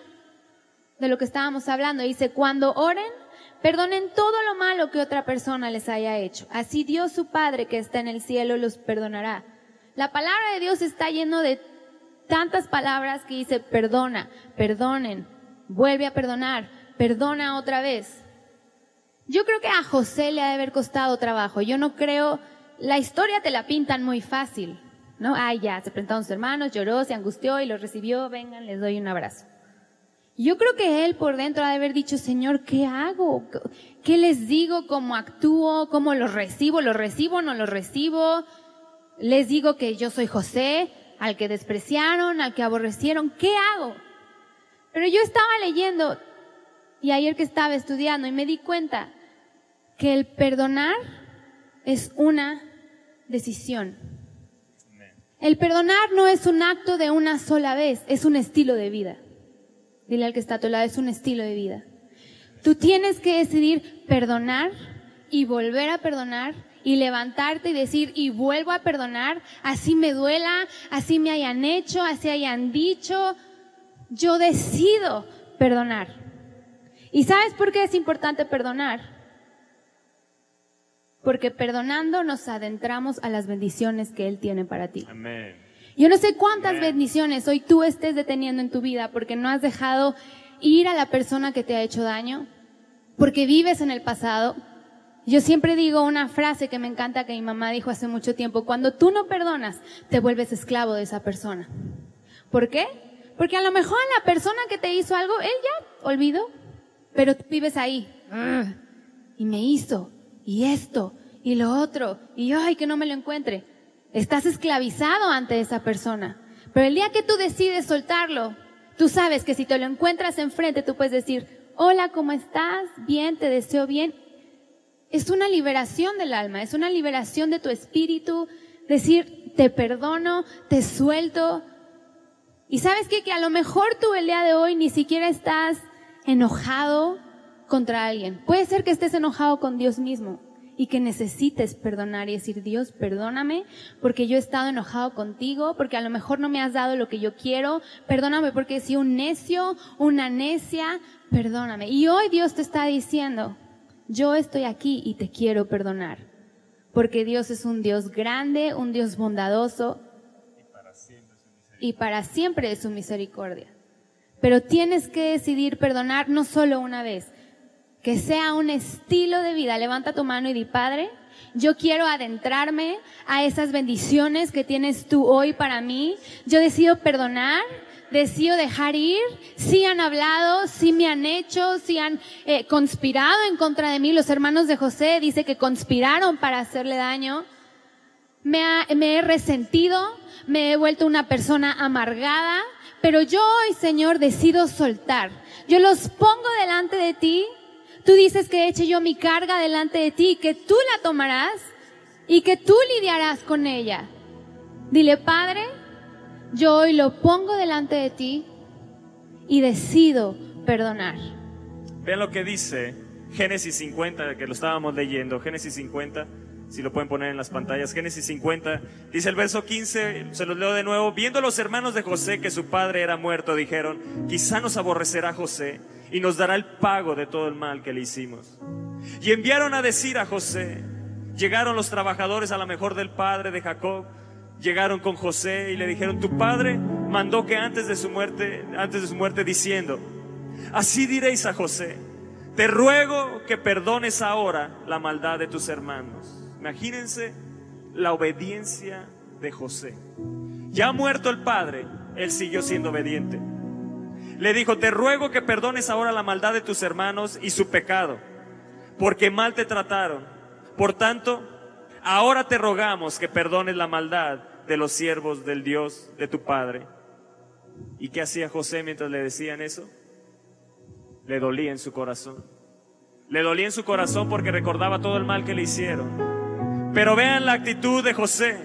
de lo que estábamos hablando. Dice, cuando oren, perdonen todo lo malo que otra persona les haya hecho. Así Dios su Padre que está en el cielo los perdonará. La palabra de Dios está lleno de tantas palabras que dice, perdona, perdonen, vuelve a perdonar, perdona otra vez. Yo creo que a José le ha de haber costado trabajo. Yo no creo, la historia te la pintan muy fácil, ¿no? Ay, ya, se presentaron sus hermanos, lloró, se angustió y los recibió, vengan, les doy un abrazo. Yo creo que él por dentro ha de haber dicho, Señor, ¿qué hago? ¿Qué les digo? ¿Cómo actúo? ¿Cómo los recibo? ¿Los recibo? ¿No los recibo? Les digo que yo soy José, al que despreciaron, al que aborrecieron. ¿Qué hago? Pero yo estaba leyendo y ayer que estaba estudiando y me di cuenta que el perdonar es una decisión. El perdonar no es un acto de una sola vez, es un estilo de vida. Dile al que está a tu lado, es un estilo de vida. Tú tienes que decidir perdonar y volver a perdonar y levantarte y decir, y vuelvo a perdonar, así me duela, así me hayan hecho, así hayan dicho. Yo decido perdonar. ¿Y sabes por qué es importante perdonar? Porque perdonando nos adentramos a las bendiciones que Él tiene para ti. Amén. Yo no sé cuántas Amén. bendiciones hoy tú estés deteniendo en tu vida porque no has dejado ir a la persona que te ha hecho daño, porque vives en el pasado Yo siempre digo una frase que me encanta que mi mamá dijo hace mucho tiempo, cuando tú no perdonas, te vuelves esclavo de esa persona. ¿Por qué? Porque a lo mejor la persona que te hizo algo, él ya olvidó, pero tú vives ahí. Y me hizo, y esto, y lo otro, y ay, que no me lo encuentre. Estás esclavizado ante esa persona. Pero el día que tú decides soltarlo, tú sabes que si te lo encuentras enfrente, tú puedes decir, hola, ¿cómo estás? Bien, te deseo bien. Es una liberación del alma, es una liberación de tu espíritu, decir, te perdono, te suelto. Y sabes que a lo mejor tú el día de hoy ni siquiera estás enojado contra alguien. Puede ser que estés enojado con Dios mismo y que necesites perdonar y decir, Dios, perdóname porque yo he estado enojado contigo, porque a lo mejor no me has dado lo que yo quiero, perdóname porque he sido un necio, una necia, perdóname. Y hoy Dios te está diciendo, yo estoy aquí y te quiero perdonar, porque Dios es un Dios grande, un Dios bondadoso y para siempre es su misericordia. Pero tienes que decidir perdonar no solo una vez, que sea un estilo de vida. Levanta tu mano y di, Padre, yo quiero adentrarme a esas bendiciones que tienes tú hoy para mí. Yo decido perdonar, decido dejar ir. Si han hablado, si me han hecho, si han eh, conspirado en contra de mí. Los hermanos de José dice que conspiraron para hacerle daño. Me, me he resentido, me he vuelto una persona amargada, pero yo hoy, Señor, decido soltar. Yo los pongo delante de ti Tú dices que eche yo mi carga delante de ti, que tú la tomarás y que tú lidiarás con ella. Dile, Padre, yo hoy lo pongo delante de ti y decido perdonar. Vean lo que dice Génesis 50, que lo estábamos leyendo, Génesis 50, si lo pueden poner en las pantallas, Génesis 50, dice el verso 15, se los leo de nuevo, viendo los hermanos de José que su padre era muerto, dijeron, quizá nos aborrecerá José y nos dará el pago de todo el mal que le hicimos. Y enviaron a decir a José, llegaron los trabajadores a la mejor del padre de Jacob, llegaron con José y le dijeron, tu padre mandó que antes de su muerte, antes de su muerte diciendo, así diréis a José, te ruego que perdones ahora la maldad de tus hermanos. Imagínense la obediencia de José. Ya muerto el padre, él siguió siendo obediente le dijo, te ruego que perdones ahora la maldad de tus hermanos y su pecado, porque mal te trataron. Por tanto, ahora te rogamos que perdones la maldad de los siervos del Dios de tu Padre. ¿Y qué hacía José mientras le decían eso? Le dolía en su corazón. Le dolía en su corazón porque recordaba todo el mal que le hicieron. Pero vean la actitud de José.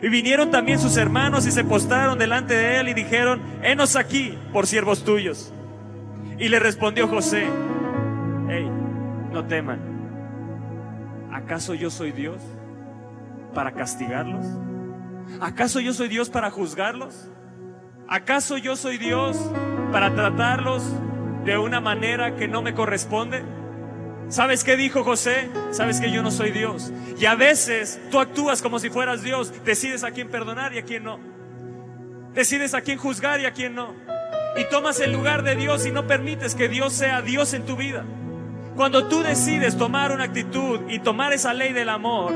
Y vinieron también sus hermanos y se postraron delante de él y dijeron, henos aquí por siervos tuyos. Y le respondió José, hey, no teman, ¿acaso yo soy Dios para castigarlos? ¿Acaso yo soy Dios para juzgarlos? ¿Acaso yo soy Dios para tratarlos de una manera que no me corresponde? ¿Sabes qué dijo José? Sabes que yo no soy Dios. Y a veces tú actúas como si fueras Dios. Decides a quién perdonar y a quién no. Decides a quién juzgar y a quién no. Y tomas el lugar de Dios y no permites que Dios sea Dios en tu vida. Cuando tú decides tomar una actitud y tomar esa ley del amor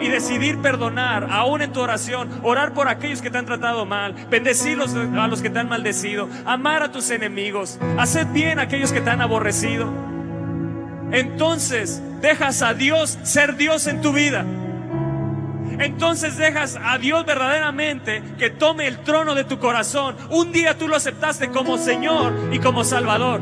y decidir perdonar, aún en tu oración, orar por aquellos que te han tratado mal, bendecir a los que te han maldecido, amar a tus enemigos, hacer bien a aquellos que te han aborrecido entonces dejas a Dios ser Dios en tu vida. Entonces dejas a Dios verdaderamente que tome el trono de tu corazón. Un día tú lo aceptaste como Señor y como Salvador.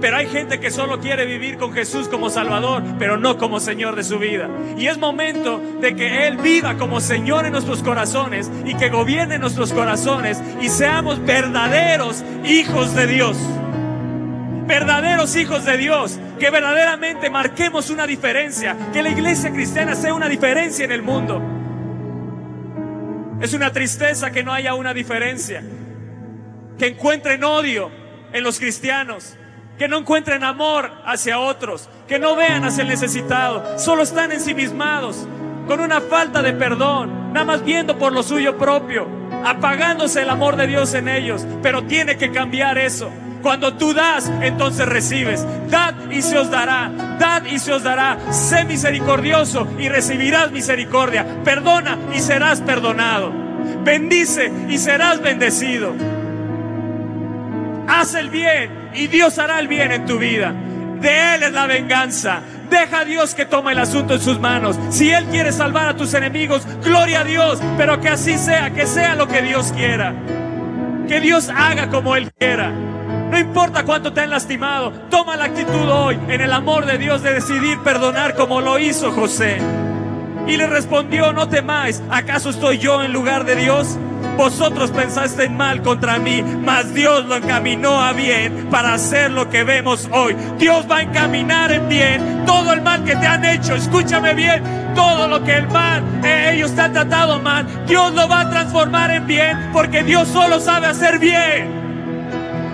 Pero hay gente que solo quiere vivir con Jesús como Salvador, pero no como Señor de su vida. Y es momento de que Él viva como Señor en nuestros corazones y que gobierne nuestros corazones y seamos verdaderos hijos de Dios verdaderos hijos de Dios, que verdaderamente marquemos una diferencia, que la iglesia cristiana sea una diferencia en el mundo. Es una tristeza que no haya una diferencia, que encuentren odio en los cristianos, que no encuentren amor hacia otros, que no vean hacia el necesitado, solo están ensimismados, con una falta de perdón, nada más viendo por lo suyo propio, apagándose el amor de Dios en ellos, pero tiene que cambiar eso. Cuando tú das, entonces recibes. Dad y se os dará. Dad y se os dará. Sé misericordioso y recibirás misericordia. Perdona y serás perdonado. Bendice y serás bendecido. Haz el bien y Dios hará el bien en tu vida. De Él es la venganza. Deja a Dios que tome el asunto en sus manos. Si Él quiere salvar a tus enemigos, gloria a Dios. Pero que así sea, que sea lo que Dios quiera. Que Dios haga como Él quiera. No importa cuánto te han lastimado, toma la actitud hoy en el amor de Dios de decidir perdonar como lo hizo José. Y le respondió, no temáis, ¿acaso estoy yo en lugar de Dios? Vosotros pensaste mal contra mí, mas Dios lo encaminó a bien para hacer lo que vemos hoy. Dios va a encaminar en bien todo el mal que te han hecho. Escúchame bien, todo lo que el mal, eh, ellos te han tratado mal, Dios lo va a transformar en bien porque Dios solo sabe hacer bien.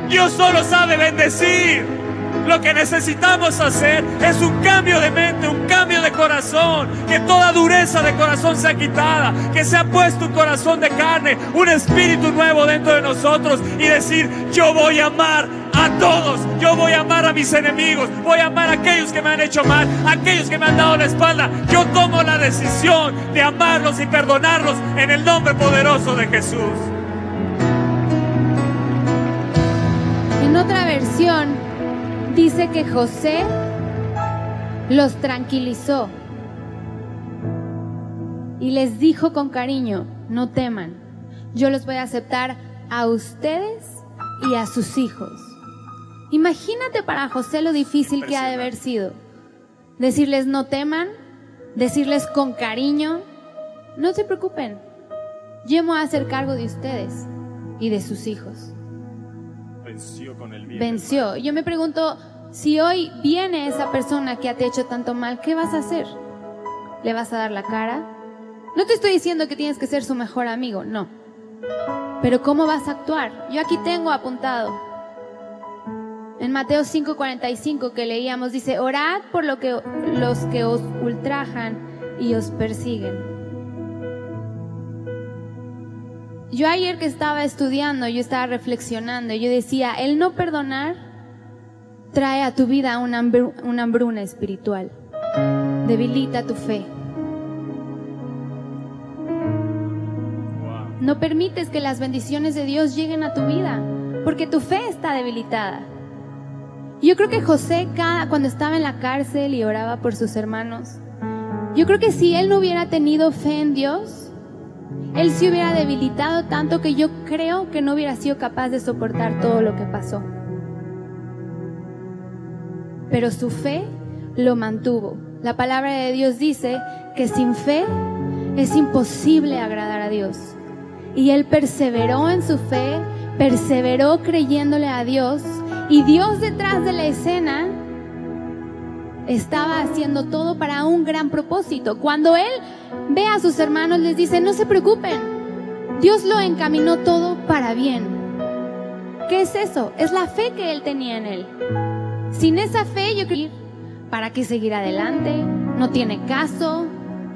Dios solo sabe bendecir. Lo que necesitamos hacer es un cambio de mente, un cambio de corazón. Que toda dureza de corazón sea quitada. Que se ha puesto un corazón de carne, un espíritu nuevo dentro de nosotros. Y decir, yo voy a amar a todos. Yo voy a amar a mis enemigos. Voy a amar a aquellos que me han hecho mal, a aquellos que me han dado la espalda. Yo tomo la decisión de amarlos y perdonarlos en el nombre poderoso de Jesús. Otra versión dice que José los tranquilizó y les dijo con cariño, no teman, yo los voy a aceptar a ustedes y a sus hijos. Imagínate para José lo difícil que ha de haber sido. Decirles no teman, decirles con cariño, no se preocupen, yo me voy a hacer cargo de ustedes y de sus hijos venció con el bien. Venció. Yo me pregunto, si hoy viene esa persona que te ha hecho tanto mal, ¿qué vas a hacer? ¿Le vas a dar la cara? No te estoy diciendo que tienes que ser su mejor amigo, no. Pero ¿cómo vas a actuar? Yo aquí tengo apuntado. En Mateo 5:45 que leíamos dice, orad por lo que, los que os ultrajan y os persiguen Yo ayer que estaba estudiando, yo estaba reflexionando, yo decía, el no perdonar trae a tu vida una, hambruna espiritual, debilita tu fe. No permites que las bendiciones de Dios lleguen a tu vida, porque tu fe está debilitada. Yo creo que José, cuando estaba en la cárcel y oraba por sus hermanos, yo creo que si él no hubiera tenido fe en Dios, él se hubiera debilitado tanto que yo creo que no hubiera sido capaz de soportar todo lo que pasó. Pero su fe lo mantuvo. La palabra de Dios dice que sin fe es imposible agradar a Dios. Y él perseveró en su fe, perseveró creyéndole a Dios. Y Dios detrás de la escena estaba haciendo todo para un gran propósito. Cuando él ve a sus hermanos, les dice, no se preocupen, Dios lo encaminó todo para bien. ¿Qué es eso? Es la fe que él tenía en él. Sin esa fe yo creo, ¿para qué seguir adelante? No tiene caso.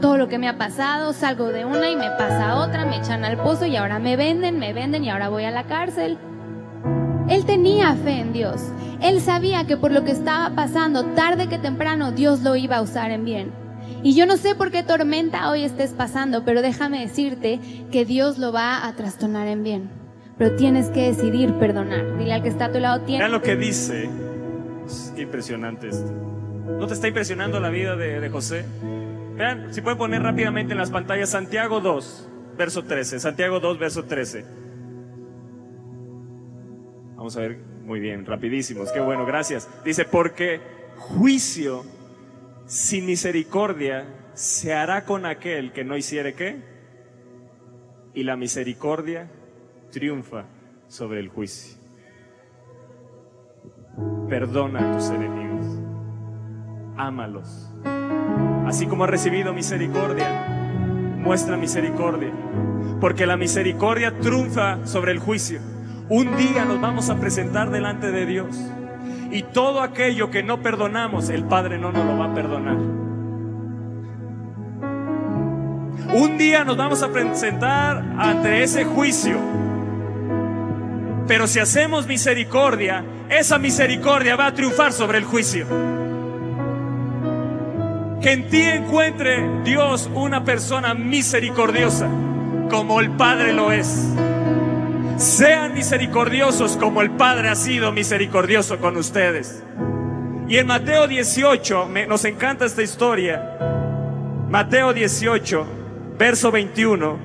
Todo lo que me ha pasado, salgo de una y me pasa otra, me echan al pozo y ahora me venden, me venden y ahora voy a la cárcel. Él tenía fe en Dios. Él sabía que por lo que estaba pasando, tarde que temprano, Dios lo iba a usar en bien. Y yo no sé por qué tormenta hoy estés pasando, pero déjame decirte que Dios lo va a trastornar en bien. Pero tienes que decidir perdonar. Dile al que está a tu lado, tiene. Vean lo que dice. impresionante esto. ¿No te está impresionando la vida de, de José? Vean, si pueden poner rápidamente en las pantallas Santiago 2, verso 13. Santiago 2, verso 13. Vamos a ver, muy bien, rapidísimos, qué bueno, gracias. Dice, porque juicio sin misericordia se hará con aquel que no hiciere qué. Y la misericordia triunfa sobre el juicio. Perdona a tus enemigos. Ámalos. Así como ha recibido misericordia, muestra misericordia. Porque la misericordia triunfa sobre el juicio. Un día nos vamos a presentar delante de Dios. Y todo aquello que no perdonamos, el Padre no nos lo va a perdonar. Un día nos vamos a presentar ante ese juicio. Pero si hacemos misericordia, esa misericordia va a triunfar sobre el juicio. Que en ti encuentre Dios una persona misericordiosa, como el Padre lo es. Sean misericordiosos como el Padre ha sido misericordioso con ustedes. Y en Mateo 18, nos encanta esta historia. Mateo 18, verso 21.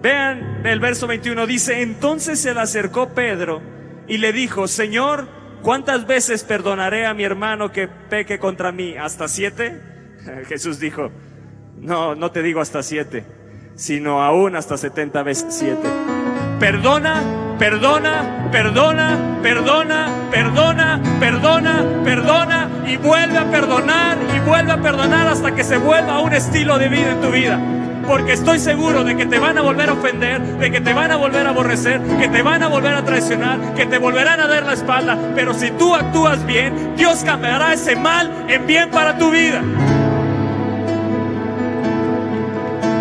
Vean el verso 21, dice, entonces se le acercó Pedro y le dijo, Señor, ¿cuántas veces perdonaré a mi hermano que peque contra mí? ¿Hasta siete? *laughs* Jesús dijo, no, no te digo hasta siete, sino aún hasta setenta veces siete. Perdona, perdona, perdona, perdona, perdona, perdona, perdona y vuelve a perdonar y vuelve a perdonar hasta que se vuelva un estilo de vida en tu vida porque estoy seguro de que te van a volver a ofender, de que te van a volver a aborrecer, que te van a volver a traicionar, que te volverán a dar la espalda. Pero si tú actúas bien, Dios cambiará ese mal en bien para tu vida.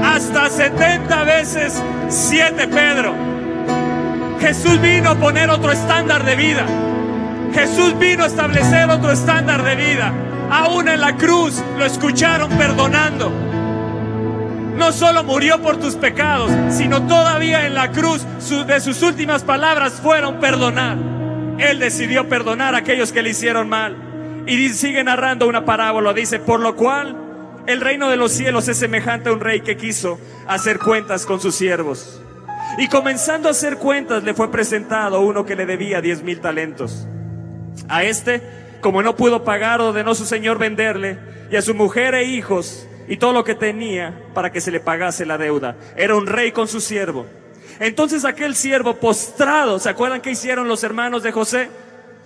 Hasta 70 veces 7, Pedro. Jesús vino a poner otro estándar de vida. Jesús vino a establecer otro estándar de vida. Aún en la cruz lo escucharon perdonando no solo murió por tus pecados, sino todavía en la cruz de sus últimas palabras fueron perdonar. Él decidió perdonar a aquellos que le hicieron mal. Y sigue narrando una parábola, dice, por lo cual el reino de los cielos es semejante a un rey que quiso hacer cuentas con sus siervos. Y comenzando a hacer cuentas le fue presentado uno que le debía diez mil talentos. A este, como no pudo pagar, ordenó su señor venderle y a su mujer e hijos y todo lo que tenía para que se le pagase la deuda. Era un rey con su siervo. Entonces aquel siervo postrado, ¿se acuerdan qué hicieron los hermanos de José?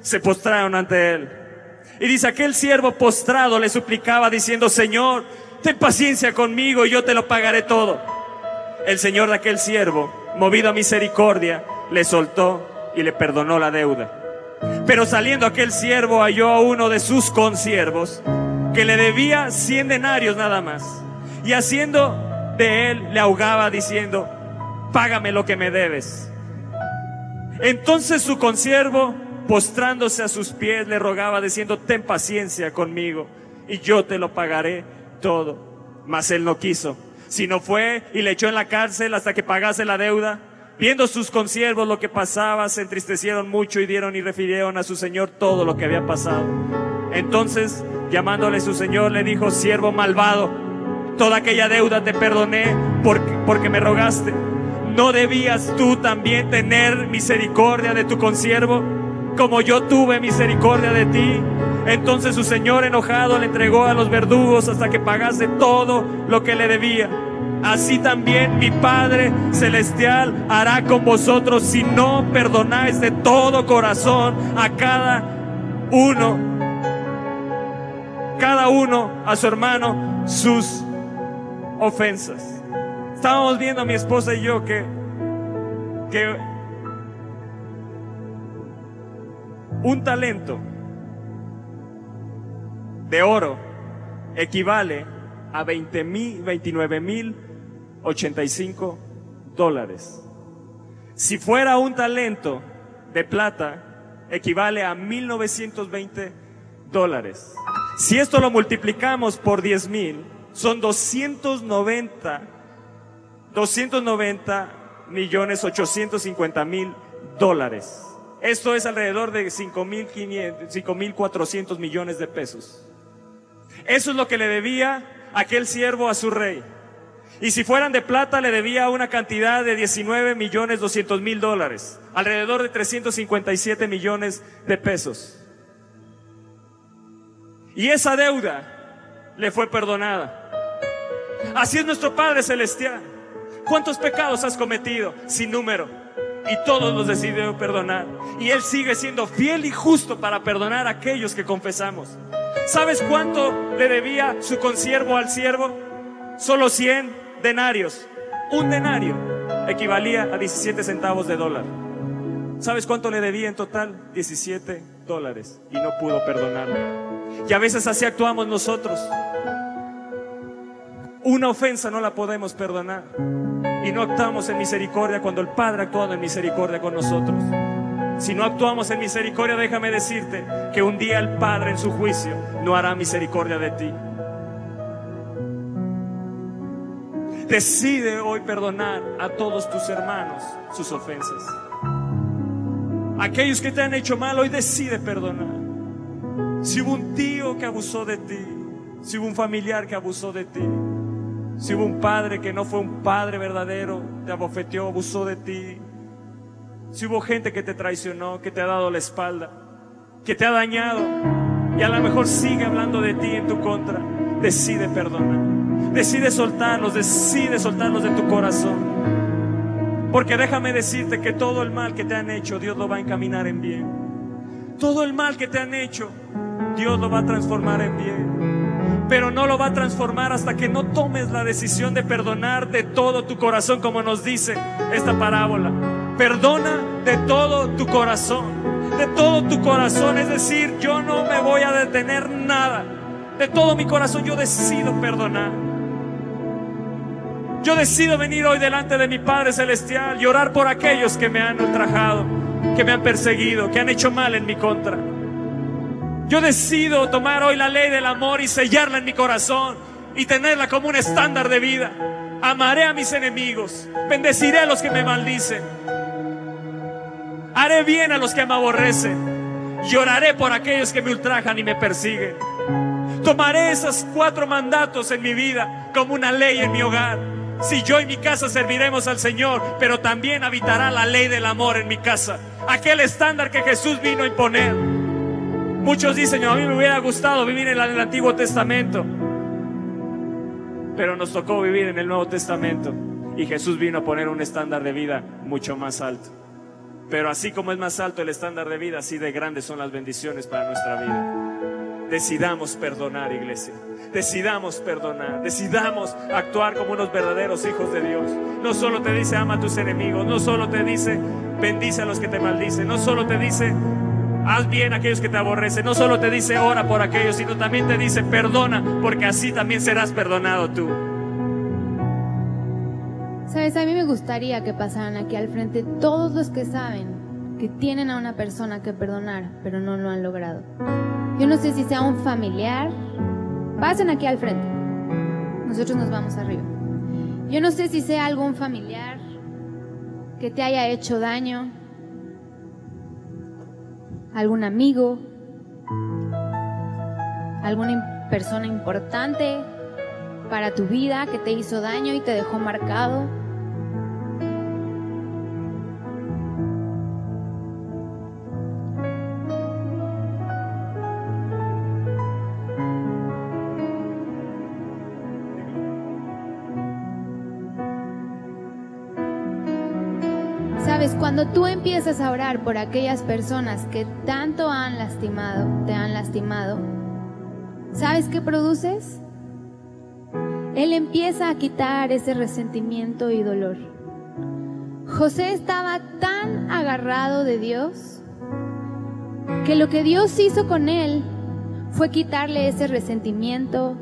Se postraron ante él. Y dice, aquel siervo postrado le suplicaba diciendo, Señor, ten paciencia conmigo y yo te lo pagaré todo. El Señor de aquel siervo, movido a misericordia, le soltó y le perdonó la deuda. Pero saliendo aquel siervo halló a uno de sus consiervos que le debía 100 denarios nada más. Y haciendo de él, le ahogaba diciendo, págame lo que me debes. Entonces su consiervo, postrándose a sus pies, le rogaba diciendo, ten paciencia conmigo y yo te lo pagaré todo. Mas él no quiso, sino fue y le echó en la cárcel hasta que pagase la deuda. Viendo sus consiervos lo que pasaba, se entristecieron mucho y dieron y refirieron a su señor todo lo que había pasado. Entonces llamándole su señor, le dijo, siervo malvado, toda aquella deuda te perdoné porque, porque me rogaste. ¿No debías tú también tener misericordia de tu consiervo, como yo tuve misericordia de ti? Entonces su señor enojado le entregó a los verdugos hasta que pagase todo lo que le debía. Así también mi Padre Celestial hará con vosotros si no perdonáis de todo corazón a cada uno cada uno a su hermano sus ofensas. Estábamos viendo mi esposa y yo que, que un talento de oro equivale a 20 mil, 29 mil 85 dólares. Si fuera un talento de plata, equivale a 1920 dólares. Si esto lo multiplicamos por 10 mil, son 290, 290 millones 850 mil dólares. Esto es alrededor de 5.400 millones de pesos. Eso es lo que le debía aquel siervo a su rey. Y si fueran de plata, le debía una cantidad de 19 millones 200 mil dólares, alrededor de 357 millones de pesos. Y esa deuda le fue perdonada. Así es nuestro Padre Celestial. ¿Cuántos pecados has cometido? Sin número. Y todos los decidió perdonar. Y Él sigue siendo fiel y justo para perdonar a aquellos que confesamos. ¿Sabes cuánto le debía su consiervo al siervo? Solo 100 denarios. Un denario equivalía a 17 centavos de dólar. ¿Sabes cuánto le debía en total? 17 dólares. Y no pudo perdonarlo. Y a veces así actuamos nosotros. Una ofensa no la podemos perdonar. Y no actuamos en misericordia cuando el Padre ha actuado en misericordia con nosotros. Si no actuamos en misericordia, déjame decirte que un día el Padre en su juicio no hará misericordia de ti. Decide hoy perdonar a todos tus hermanos sus ofensas. Aquellos que te han hecho mal, hoy decide perdonar. Si hubo un tío que abusó de ti, si hubo un familiar que abusó de ti, si hubo un padre que no fue un padre verdadero, te abofeteó, abusó de ti, si hubo gente que te traicionó, que te ha dado la espalda, que te ha dañado y a lo mejor sigue hablando de ti en tu contra, decide perdonar. Decide soltarlos, decide soltarlos de tu corazón. Porque déjame decirte que todo el mal que te han hecho, Dios lo va a encaminar en bien. Todo el mal que te han hecho, Dios lo va a transformar en bien. Pero no lo va a transformar hasta que no tomes la decisión de perdonar de todo tu corazón, como nos dice esta parábola. Perdona de todo tu corazón, de todo tu corazón. Es decir, yo no me voy a detener nada. De todo mi corazón yo decido perdonar. Yo decido venir hoy delante de mi Padre Celestial y orar por aquellos que me han ultrajado, que me han perseguido, que han hecho mal en mi contra. Yo decido tomar hoy la ley del amor y sellarla en mi corazón y tenerla como un estándar de vida. Amaré a mis enemigos, bendeciré a los que me maldicen, haré bien a los que me aborrecen, lloraré por aquellos que me ultrajan y me persiguen. Tomaré esos cuatro mandatos en mi vida como una ley en mi hogar si yo y mi casa serviremos al Señor, pero también habitará la ley del amor en mi casa. Aquel estándar que Jesús vino a imponer. Muchos dicen, a mí me hubiera gustado vivir en el Antiguo Testamento, pero nos tocó vivir en el Nuevo Testamento y Jesús vino a poner un estándar de vida mucho más alto. Pero así como es más alto el estándar de vida, así de grandes son las bendiciones para nuestra vida. Decidamos perdonar, iglesia. Decidamos perdonar, decidamos actuar como unos verdaderos hijos de Dios. No solo te dice ama a tus enemigos, no solo te dice bendice a los que te maldicen, no solo te dice haz bien a aquellos que te aborrecen, no solo te dice ora por aquellos, sino también te dice perdona, porque así también serás perdonado tú. Sabes, a mí me gustaría que pasaran aquí al frente todos los que saben que tienen a una persona que perdonar, pero no lo han logrado. Yo no sé si sea un familiar, Pasen aquí al frente. Nosotros nos vamos arriba. Yo no sé si sea algún familiar que te haya hecho daño, algún amigo, alguna persona importante para tu vida que te hizo daño y te dejó marcado. Cuando tú empiezas a orar por aquellas personas que tanto han lastimado, te han lastimado, ¿sabes qué produces? Él empieza a quitar ese resentimiento y dolor. José estaba tan agarrado de Dios que lo que Dios hizo con él fue quitarle ese resentimiento,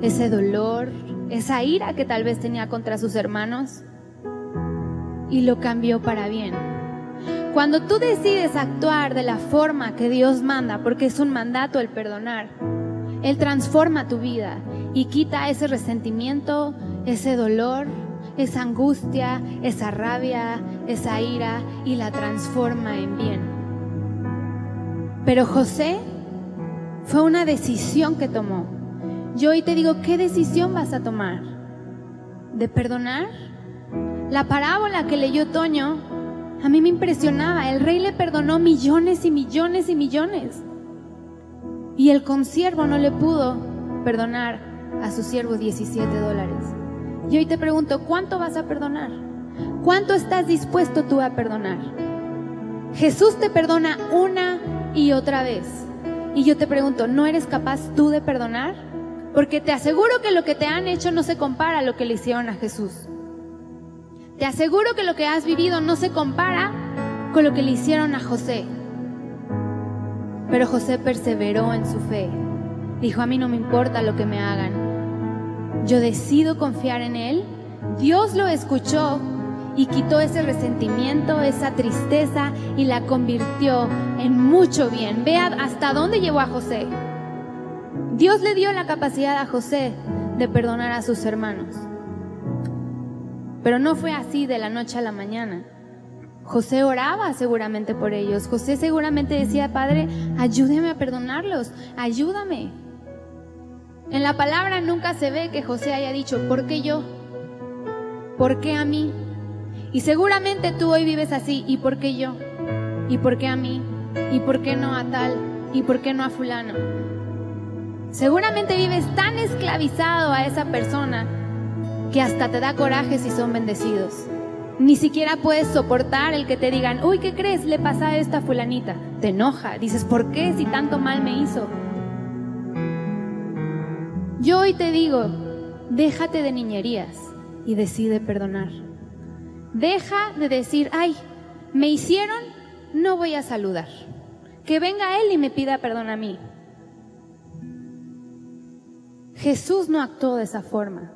ese dolor, esa ira que tal vez tenía contra sus hermanos y lo cambió para bien. Cuando tú decides actuar de la forma que Dios manda, porque es un mandato el perdonar, Él transforma tu vida y quita ese resentimiento, ese dolor, esa angustia, esa rabia, esa ira y la transforma en bien. Pero José fue una decisión que tomó. Yo hoy te digo, ¿qué decisión vas a tomar? ¿De perdonar? La parábola que leyó Toño a mí me impresionaba. El rey le perdonó millones y millones y millones. Y el consiervo no le pudo perdonar a su siervo 17 dólares. Y hoy te pregunto, ¿cuánto vas a perdonar? ¿Cuánto estás dispuesto tú a perdonar? Jesús te perdona una y otra vez. Y yo te pregunto, ¿no eres capaz tú de perdonar? Porque te aseguro que lo que te han hecho no se compara a lo que le hicieron a Jesús. Te aseguro que lo que has vivido no se compara con lo que le hicieron a José. Pero José perseveró en su fe. Dijo, a mí no me importa lo que me hagan. Yo decido confiar en Él Dios lo escuchó y quitó ese resentimiento, esa tristeza y la convirtió en mucho bien. Vea hasta dónde llevó a José. Dios le dio la capacidad a José de perdonar a sus hermanos. Pero no fue así de la noche a la mañana. José oraba seguramente por ellos. José seguramente decía, Padre, ayúdame a perdonarlos, ayúdame. En la palabra nunca se ve que José haya dicho, ¿por qué yo? ¿Por qué a mí? Y seguramente tú hoy vives así, ¿y por qué yo? ¿Y por qué a mí? ¿Y por qué no a tal? ¿Y por qué no a fulano? Seguramente vives tan esclavizado a esa persona que hasta te da coraje si son bendecidos. Ni siquiera puedes soportar el que te digan, uy, ¿qué crees? Le pasa a esta fulanita. Te enoja. Dices, ¿por qué si tanto mal me hizo? Yo hoy te digo, déjate de niñerías y decide perdonar. Deja de decir, ay, me hicieron, no voy a saludar. Que venga Él y me pida perdón a mí. Jesús no actuó de esa forma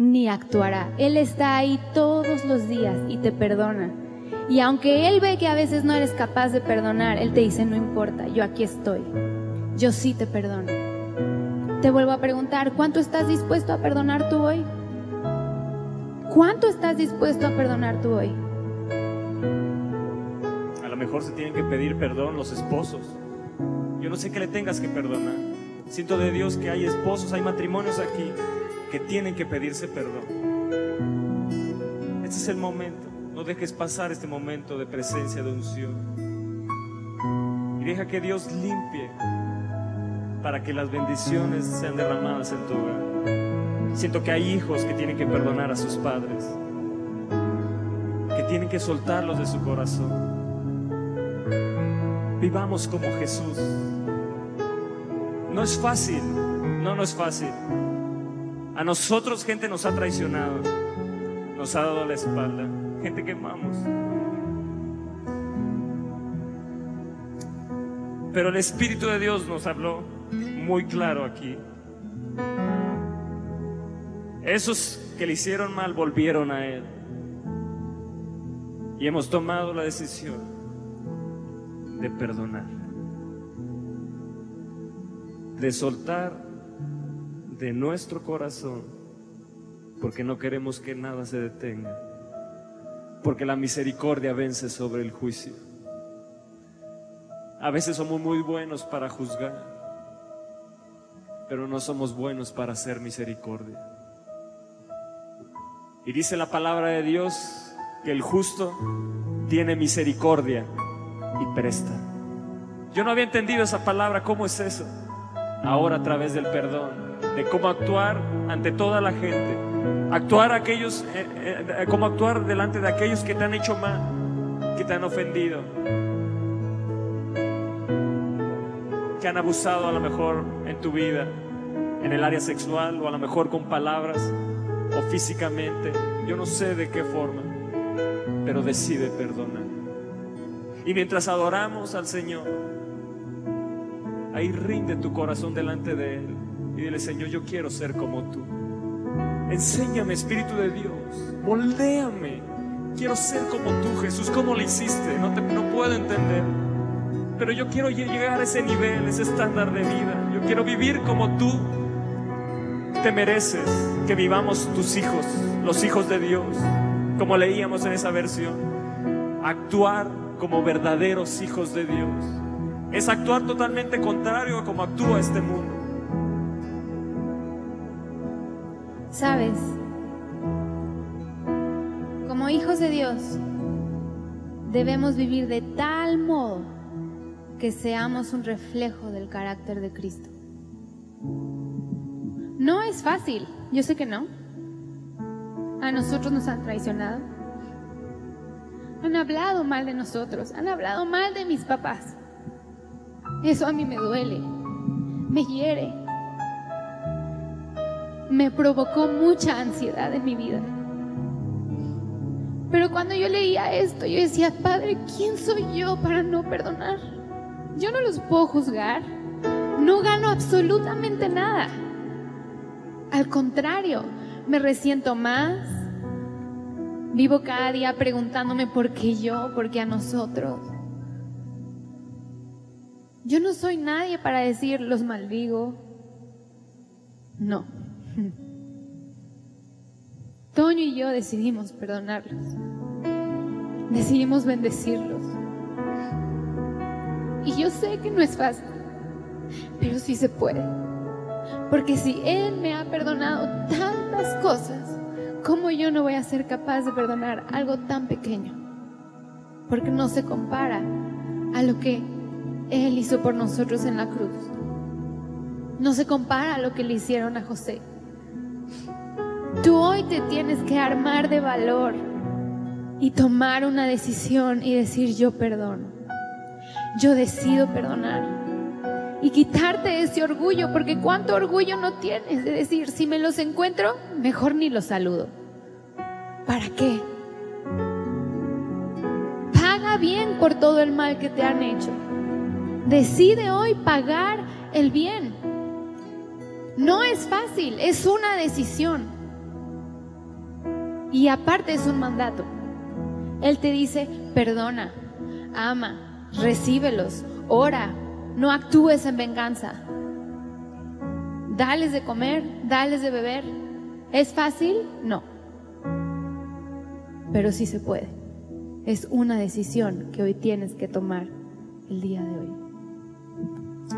ni actuará. Él está ahí todos los días y te perdona. Y aunque Él ve que a veces no eres capaz de perdonar, Él te dice, no importa, yo aquí estoy. Yo sí te perdono. Te vuelvo a preguntar, ¿cuánto estás dispuesto a perdonar tú hoy? ¿Cuánto estás dispuesto a perdonar tú hoy? A lo mejor se tienen que pedir perdón los esposos. Yo no sé qué le tengas que perdonar. Siento de Dios que hay esposos, hay matrimonios aquí que tienen que pedirse perdón. Este es el momento. No dejes pasar este momento de presencia de unción. Y deja que Dios limpie para que las bendiciones sean derramadas en tu hogar. Siento que hay hijos que tienen que perdonar a sus padres, que tienen que soltarlos de su corazón. Vivamos como Jesús. No es fácil, no, no es fácil. A nosotros gente nos ha traicionado, nos ha dado la espalda, gente que amamos. Pero el Espíritu de Dios nos habló muy claro aquí. Esos que le hicieron mal volvieron a Él. Y hemos tomado la decisión de perdonar, de soltar de nuestro corazón, porque no queremos que nada se detenga, porque la misericordia vence sobre el juicio. A veces somos muy buenos para juzgar, pero no somos buenos para hacer misericordia. Y dice la palabra de Dios que el justo tiene misericordia y presta. Yo no había entendido esa palabra, ¿cómo es eso? Ahora a través del perdón de cómo actuar ante toda la gente, actuar aquellos, eh, eh, cómo actuar delante de aquellos que te han hecho mal, que te han ofendido, que han abusado a lo mejor en tu vida, en el área sexual o a lo mejor con palabras o físicamente, yo no sé de qué forma, pero decide perdonar. Y mientras adoramos al Señor, ahí rinde tu corazón delante de Él. Y dile, Señor, yo quiero ser como tú. Enséñame, Espíritu de Dios. Moldéame. Quiero ser como tú, Jesús. ¿Cómo lo hiciste? No, te, no puedo entender. Pero yo quiero llegar a ese nivel, ese estándar de vida. Yo quiero vivir como tú te mereces. Que vivamos tus hijos, los hijos de Dios. Como leíamos en esa versión. Actuar como verdaderos hijos de Dios. Es actuar totalmente contrario a como actúa este mundo. Sabes, como hijos de Dios, debemos vivir de tal modo que seamos un reflejo del carácter de Cristo. No es fácil, yo sé que no. A nosotros nos han traicionado. Han hablado mal de nosotros, han hablado mal de mis papás. Eso a mí me duele, me hiere me provocó mucha ansiedad en mi vida. Pero cuando yo leía esto, yo decía, Padre, ¿quién soy yo para no perdonar? Yo no los puedo juzgar. No gano absolutamente nada. Al contrario, me resiento más. Vivo cada día preguntándome por qué yo, por qué a nosotros. Yo no soy nadie para decir los maldigo. No. Toño y yo decidimos perdonarlos. Decidimos bendecirlos. Y yo sé que no es fácil, pero sí se puede. Porque si Él me ha perdonado tantas cosas, ¿cómo yo no voy a ser capaz de perdonar algo tan pequeño? Porque no se compara a lo que Él hizo por nosotros en la cruz. No se compara a lo que le hicieron a José. Tú hoy te tienes que armar de valor y tomar una decisión y decir yo perdono. Yo decido perdonar y quitarte ese orgullo, porque cuánto orgullo no tienes de decir, si me los encuentro, mejor ni los saludo. ¿Para qué? Paga bien por todo el mal que te han hecho. Decide hoy pagar el bien. No es fácil, es una decisión. Y aparte es un mandato. Él te dice, perdona, ama, recíbelos, ora, no actúes en venganza. Dales de comer, dales de beber. ¿Es fácil? No. Pero sí se puede. Es una decisión que hoy tienes que tomar el día de hoy.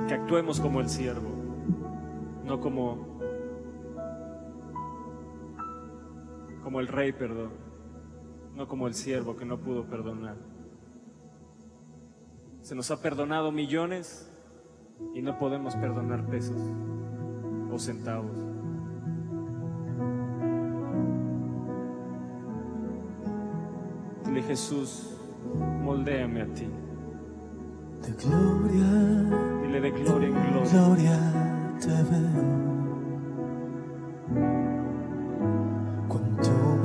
Que actuemos como el siervo, no como como el rey, perdón, no como el siervo que no pudo perdonar. Se nos ha perdonado millones y no podemos perdonar pesos o centavos. Dile Jesús, moldéame a ti. De gloria, Dile de gloria en gloria. gloria te veo.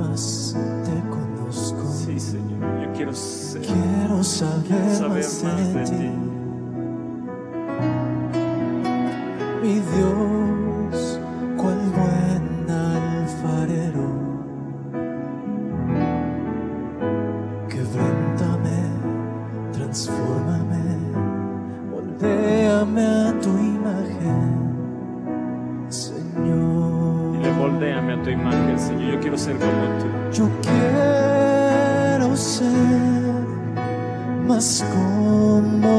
Más te conozco, Sí, Señor, yo quiero ser, quiero saber, saber más, más de ti. Mi Dios, cual buen alfarero, quebrántame, transfórmame, moldéame a tu imagen, Señor. Yo quiero ser como tú. Yo quiero ser más como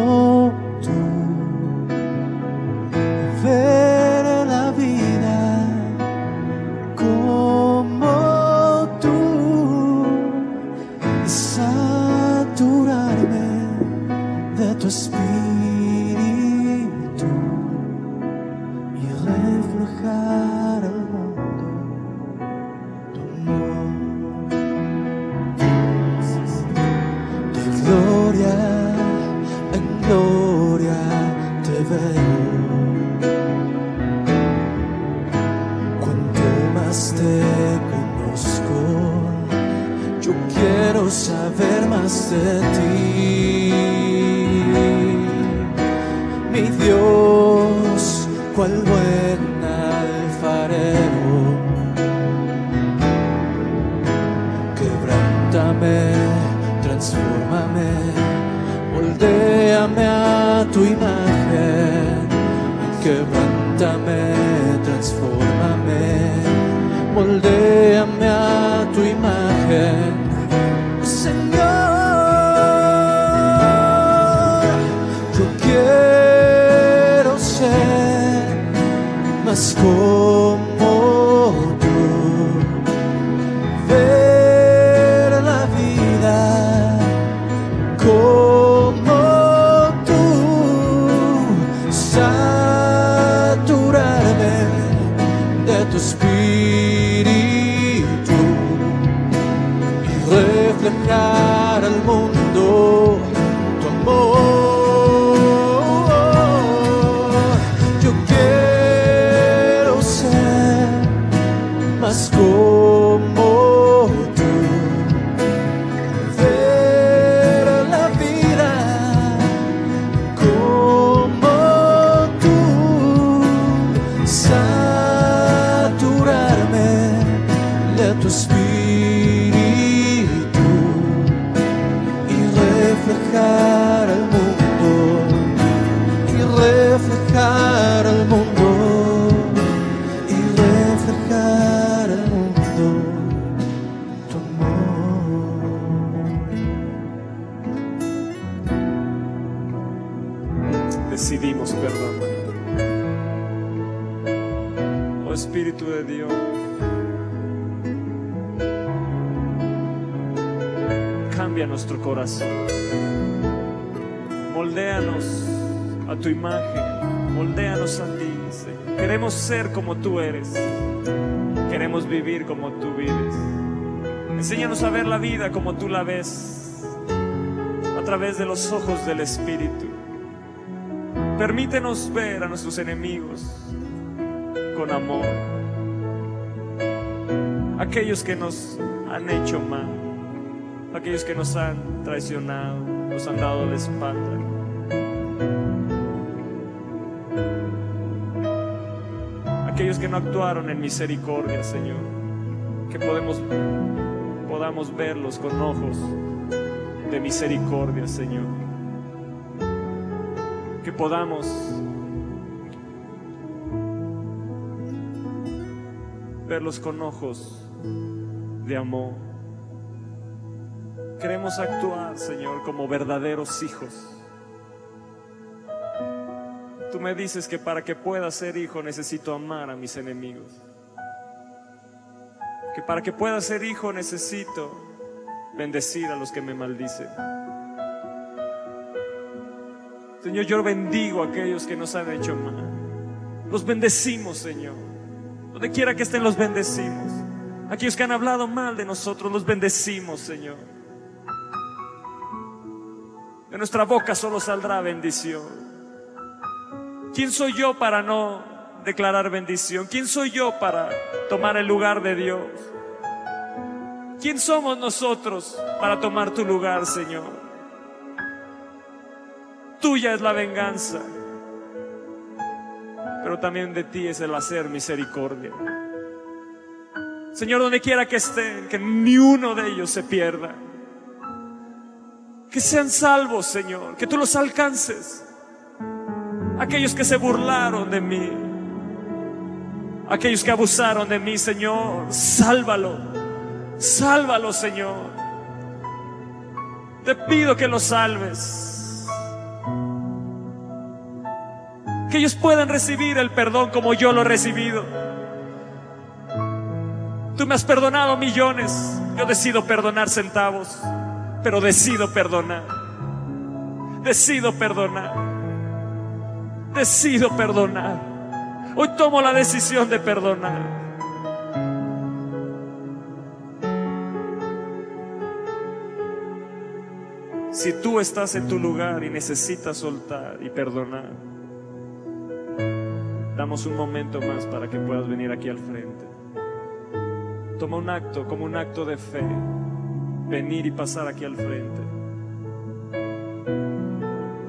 Queremos ser como tú eres. Queremos vivir como tú vives. Enséñanos a ver la vida como tú la ves. A través de los ojos del Espíritu. Permítenos ver a nuestros enemigos con amor. Aquellos que nos han hecho mal, aquellos que nos han traicionado, nos han dado la espalda. No actuaron en misericordia, Señor, que podemos, podamos verlos con ojos de misericordia, Señor que podamos verlos con ojos de amor. Queremos actuar, Señor, como verdaderos hijos. Tú me dices que para que pueda ser hijo necesito amar a mis enemigos. Que para que pueda ser hijo necesito bendecir a los que me maldicen. Señor, yo bendigo a aquellos que nos han hecho mal. Los bendecimos, Señor. Donde quiera que estén, los bendecimos. Aquellos que han hablado mal de nosotros, los bendecimos, Señor. De nuestra boca solo saldrá bendición. ¿Quién soy yo para no declarar bendición? ¿Quién soy yo para tomar el lugar de Dios? ¿Quién somos nosotros para tomar tu lugar, Señor? Tuya es la venganza, pero también de ti es el hacer misericordia. Señor, donde quiera que estén, que ni uno de ellos se pierda. Que sean salvos, Señor, que tú los alcances. Aquellos que se burlaron de mí, aquellos que abusaron de mí, Señor, sálvalo, sálvalo, Señor. Te pido que los salves. que ellos puedan recibir el perdón como yo lo he recibido. Tú me has perdonado millones, yo decido perdonar centavos, pero decido perdonar. Decido perdonar. Decido perdonar. Hoy tomo la decisión de perdonar. Si tú estás en tu lugar y necesitas soltar y perdonar, damos un momento más para que puedas venir aquí al frente. Toma un acto como un acto de fe, venir y pasar aquí al frente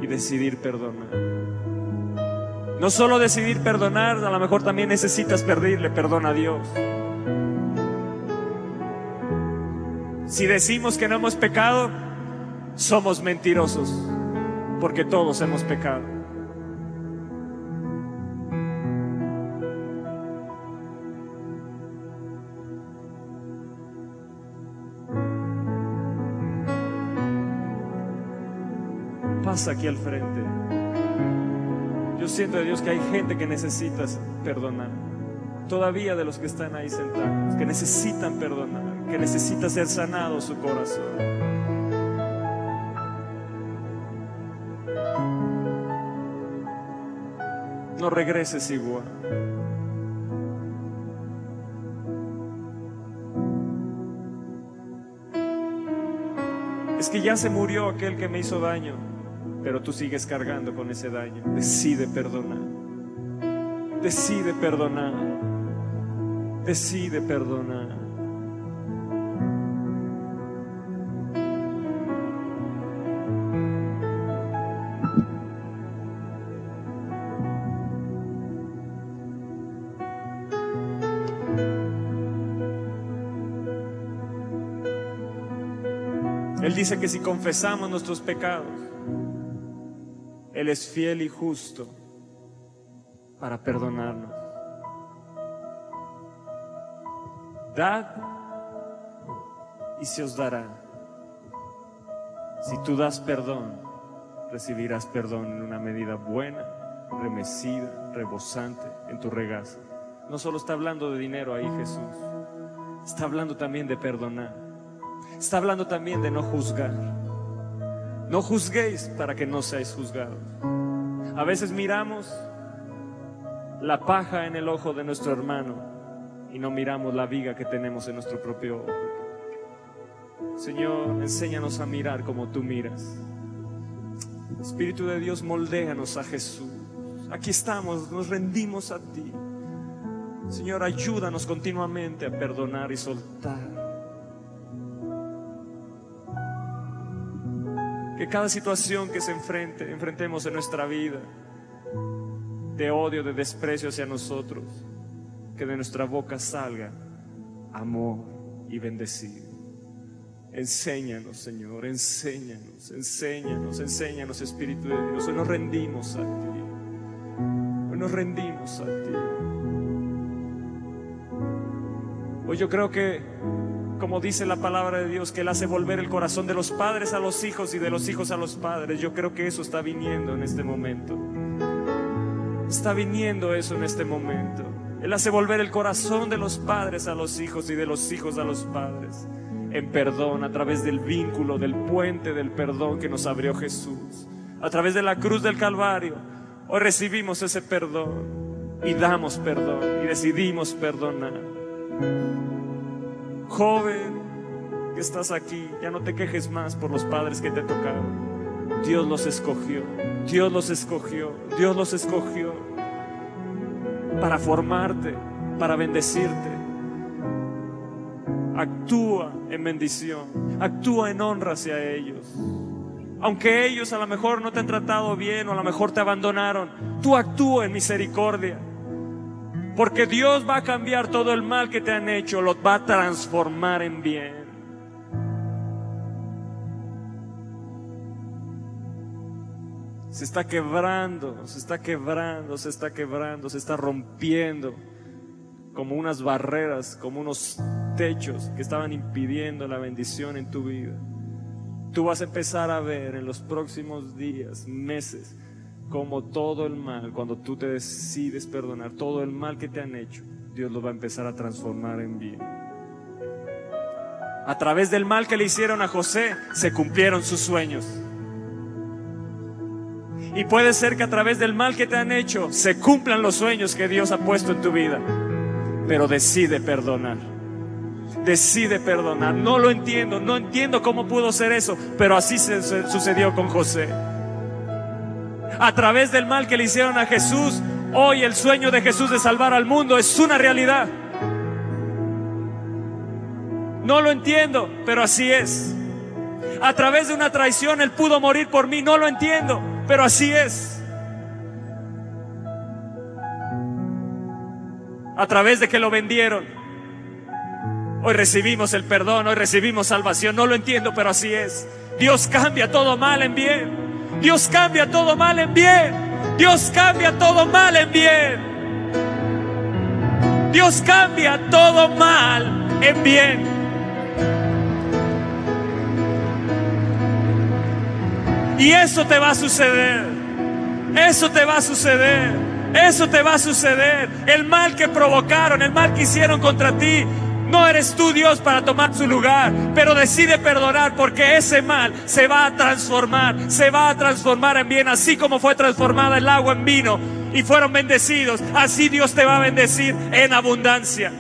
y decidir perdonar. No solo decidir perdonar, a lo mejor también necesitas pedirle perdón a Dios. Si decimos que no hemos pecado, somos mentirosos, porque todos hemos pecado. Pasa aquí al frente. Yo siento de Dios que hay gente que necesita perdonar. Todavía de los que están ahí sentados, que necesitan perdonar, que necesita ser sanado su corazón. No regreses igual. Es que ya se murió aquel que me hizo daño, pero tú sigues cargando con ese daño. Decide perdonar. Decide perdonar. Decide perdonar. Él dice que si confesamos nuestros pecados, Él es fiel y justo para perdonarnos. Dad y se os dará. Si tú das perdón, recibirás perdón en una medida buena, remecida, rebosante en tu regazo. No solo está hablando de dinero ahí Jesús, está hablando también de perdonar. Está hablando también de no juzgar. No juzguéis para que no seáis juzgados. A veces miramos la paja en el ojo de nuestro hermano y no miramos la viga que tenemos en nuestro propio ojo. Señor, enséñanos a mirar como tú miras. Espíritu de Dios, moldéanos a Jesús. Aquí estamos, nos rendimos a ti. Señor, ayúdanos continuamente a perdonar y soltar. Que cada situación que se enfrente, enfrentemos en nuestra vida, de odio, de desprecio hacia nosotros, que de nuestra boca salga amor y bendecido. Enséñanos, Señor, enséñanos, enséñanos, enséñanos, Espíritu de Dios. Hoy nos rendimos a ti. Hoy nos rendimos a ti. Hoy yo creo que, como dice la palabra de Dios, que Él hace volver el corazón de los padres a los hijos y de los hijos a los padres. Yo creo que eso está viniendo en este momento. Está viniendo eso en este momento. Él hace volver el corazón de los padres a los hijos y de los hijos a los padres. En perdón, a través del vínculo, del puente del perdón que nos abrió Jesús. A través de la cruz del Calvario. Hoy recibimos ese perdón y damos perdón y decidimos perdonar. Joven que estás aquí, ya no te quejes más por los padres que te tocaron. Dios los escogió, Dios los escogió, Dios los escogió para formarte, para bendecirte. Actúa en bendición, actúa en honra hacia ellos. Aunque ellos a lo mejor no te han tratado bien o a lo mejor te abandonaron, tú actúa en misericordia. Porque Dios va a cambiar todo el mal que te han hecho, lo va a transformar en bien. Se está quebrando, se está quebrando, se está quebrando, se está rompiendo como unas barreras, como unos techos que estaban impidiendo la bendición en tu vida. Tú vas a empezar a ver en los próximos días, meses, como todo el mal, cuando tú te decides perdonar, todo el mal que te han hecho, Dios lo va a empezar a transformar en bien. A través del mal que le hicieron a José, se cumplieron sus sueños. Y puede ser que a través del mal que te han hecho, se cumplan los sueños que Dios ha puesto en tu vida. Pero decide perdonar. Decide perdonar. No lo entiendo, no entiendo cómo pudo ser eso, pero así se, sucedió con José a través del mal que le hicieron a Jesús, hoy el sueño de Jesús de salvar al mundo es una realidad. No lo entiendo, pero así es. A través de una traición Él pudo morir por mí, no lo entiendo, pero así es. A través de que lo vendieron. Hoy recibimos el perdón, hoy recibimos salvación, no lo entiendo, pero así es. Dios cambia todo mal en bien. Dios cambia todo mal en bien. Dios cambia todo mal en bien. Dios cambia todo mal en bien. Y eso te va a suceder. Eso te va a suceder. Eso te va a suceder. El mal que provocaron, el mal que hicieron contra ti, no eres tú Dios para tomar su lugar, pero decide perdonar porque ese mal se va a transformar, se va a transformar en bien, así como fue transformada el agua en vino y fueron bendecidos, así Dios te va a bendecir en abundancia.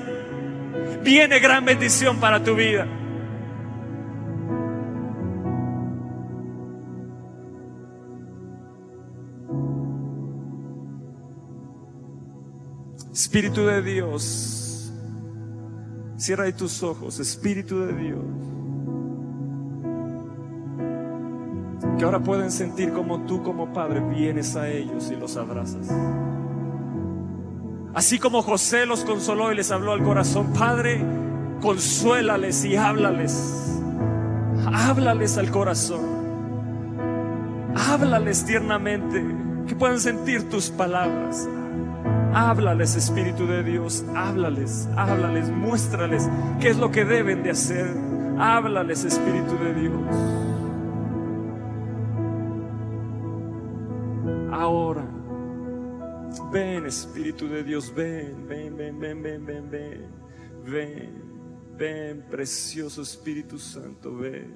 Viene gran bendición para tu vida. Espíritu de Dios, cierra ahí tus ojos, Espíritu de Dios. Que ahora pueden sentir como tú como Padre vienes a ellos y los abrazas. Así como José los consoló y les habló al corazón, Padre, consuélales y háblales. Háblales al corazón. Háblales tiernamente, que puedan sentir tus palabras. Háblales, Espíritu de Dios, háblales, háblales, muéstrales qué es lo que deben de hacer. Háblales, Espíritu de Dios. Ahora, ven, Espíritu de Dios, ven, ven, ven, ven, ven, ven, ven, ven, ven, precioso Espíritu Santo, ven,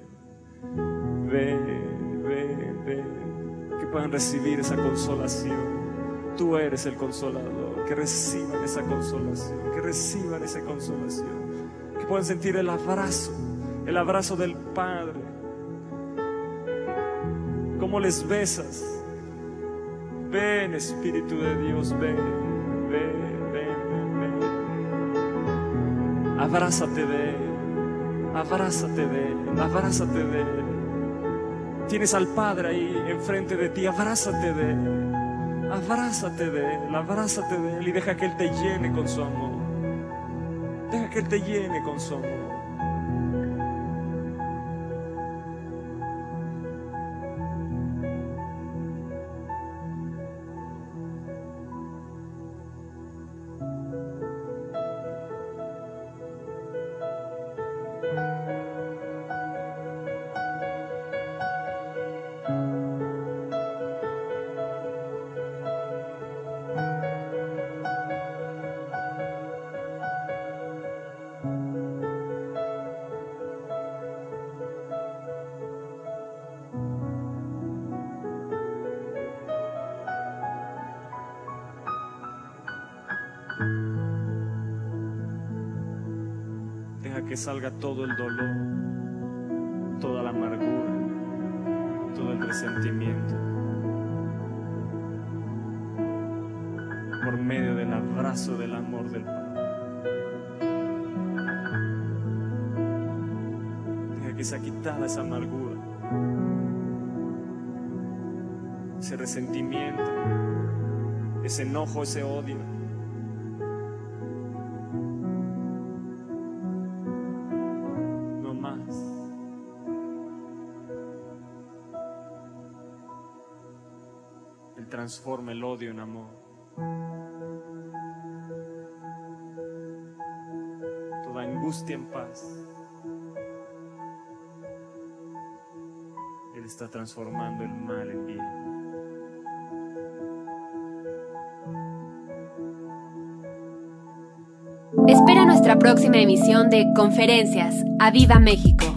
ven, ven, ven, que puedan recibir esa consolación. Tú eres el consolador, que reciban esa consolación, que reciban esa consolación, que puedan sentir el abrazo, el abrazo del Padre. Cómo les besas. Ven, Espíritu de Dios, ven, ven, ven, ven, ven. Abrázate de Él, abrázate de Él, abrázate de Él. Tienes al Padre ahí enfrente de ti, abrázate de Él. Abrázate de Él, abrázate de Él y deja que Él te llene con su amor. Deja que Él te llene con su amor. Salga todo el dolor, toda la amargura, todo el resentimiento. Por medio del abrazo del amor del Padre. Deja que sea quitada esa amargura, ese resentimiento, ese enojo, ese odio. Transforma el odio en amor. Toda angustia en paz. Él está transformando el mal en bien. Espera nuestra próxima emisión de Conferencias. ¡A Viva México!